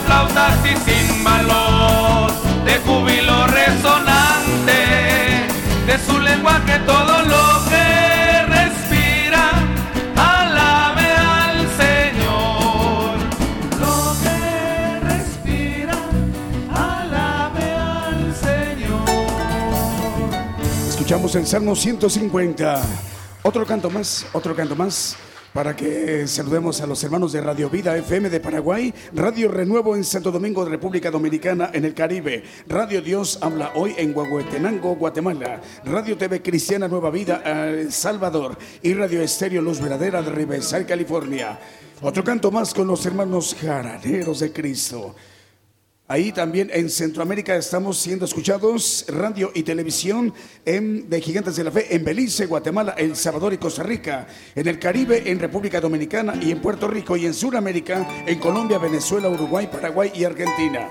flautas y címbalos, de júbilo resonante, de su lenguaje todo lo que respira. Alabe al Señor, lo que respira, alabe al Señor. Escuchamos el Salmo 150. Otro canto más, otro canto más. Para que saludemos a los hermanos de Radio Vida FM de Paraguay, Radio Renuevo en Santo Domingo de República Dominicana en el Caribe, Radio Dios habla hoy en Huehuetenango, Guatemala, Radio TV Cristiana Nueva Vida Salvador y Radio Estéreo Luz Verdadera de Riverside, California. Otro canto más con los hermanos jaraneros de Cristo. Ahí también en Centroamérica estamos siendo escuchados radio y televisión en, de Gigantes de la Fe en Belice, Guatemala, El Salvador y Costa Rica, en el Caribe, en República Dominicana y en Puerto Rico y en Sudamérica, en Colombia, Venezuela, Uruguay, Paraguay y Argentina.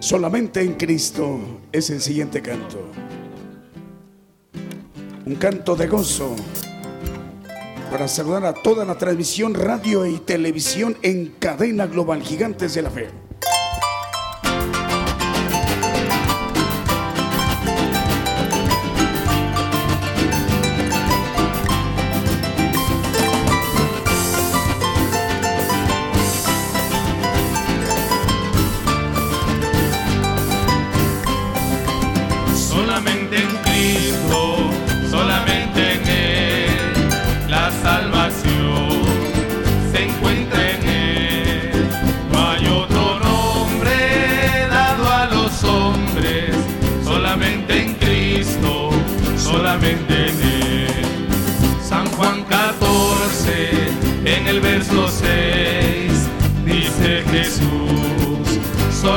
Solamente en Cristo es el siguiente canto. Un canto de gozo para saludar a toda la transmisión radio y televisión en cadena global Gigantes de la Fe.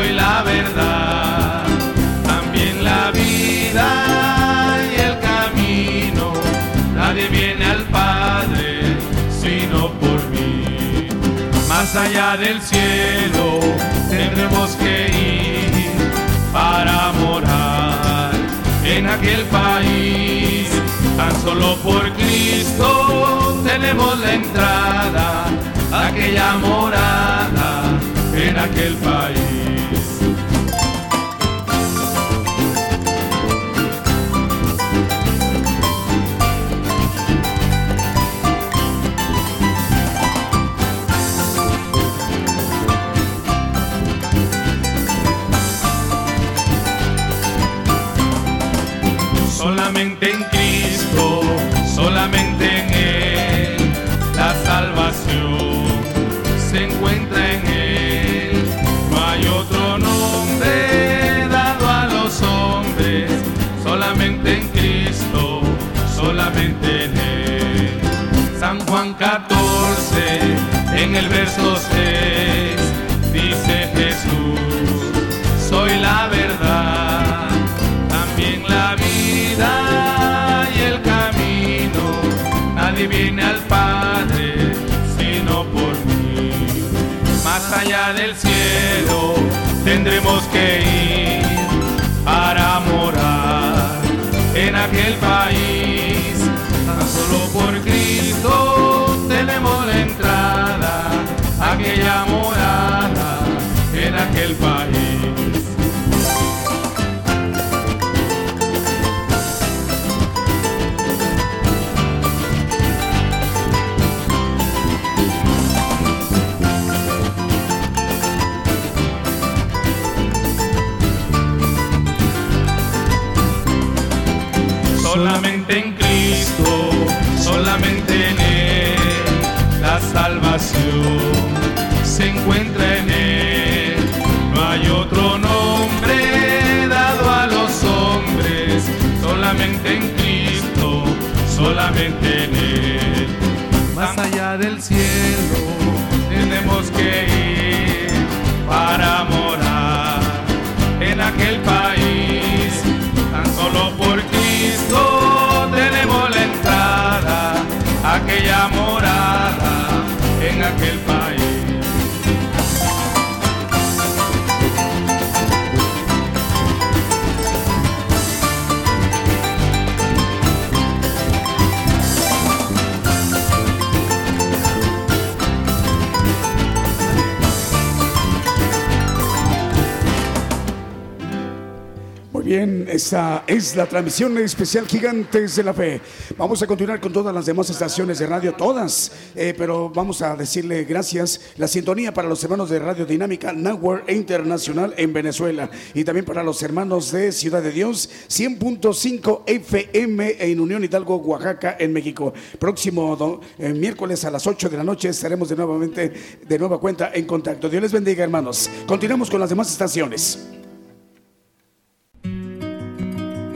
La verdad, también la vida y el camino. Nadie viene al Padre sino por mí. Más allá del cielo tendremos que ir para morar en aquel país. Tan solo por Cristo tenemos la entrada a aquella morada en aquel país. En el verso 6, dice Jesús, soy la verdad, también la vida y el camino. Nadie viene al Padre sino por mí. Más allá del cielo tendremos que ir para morar en aquel país. Tan solo por Cristo aquella en aquel país. Aquella morada en aquel país. Bien, esta es la transmisión especial Gigantes de la Fe. Vamos a continuar con todas las demás estaciones de radio, todas, eh, pero vamos a decirle gracias, la sintonía para los hermanos de Radio Dinámica Network Internacional en Venezuela y también para los hermanos de Ciudad de Dios, 100.5 FM en Unión Hidalgo, Oaxaca, en México. Próximo eh, miércoles a las 8 de la noche estaremos de nuevamente, de nueva cuenta en contacto. Dios les bendiga, hermanos. Continuamos con las demás estaciones.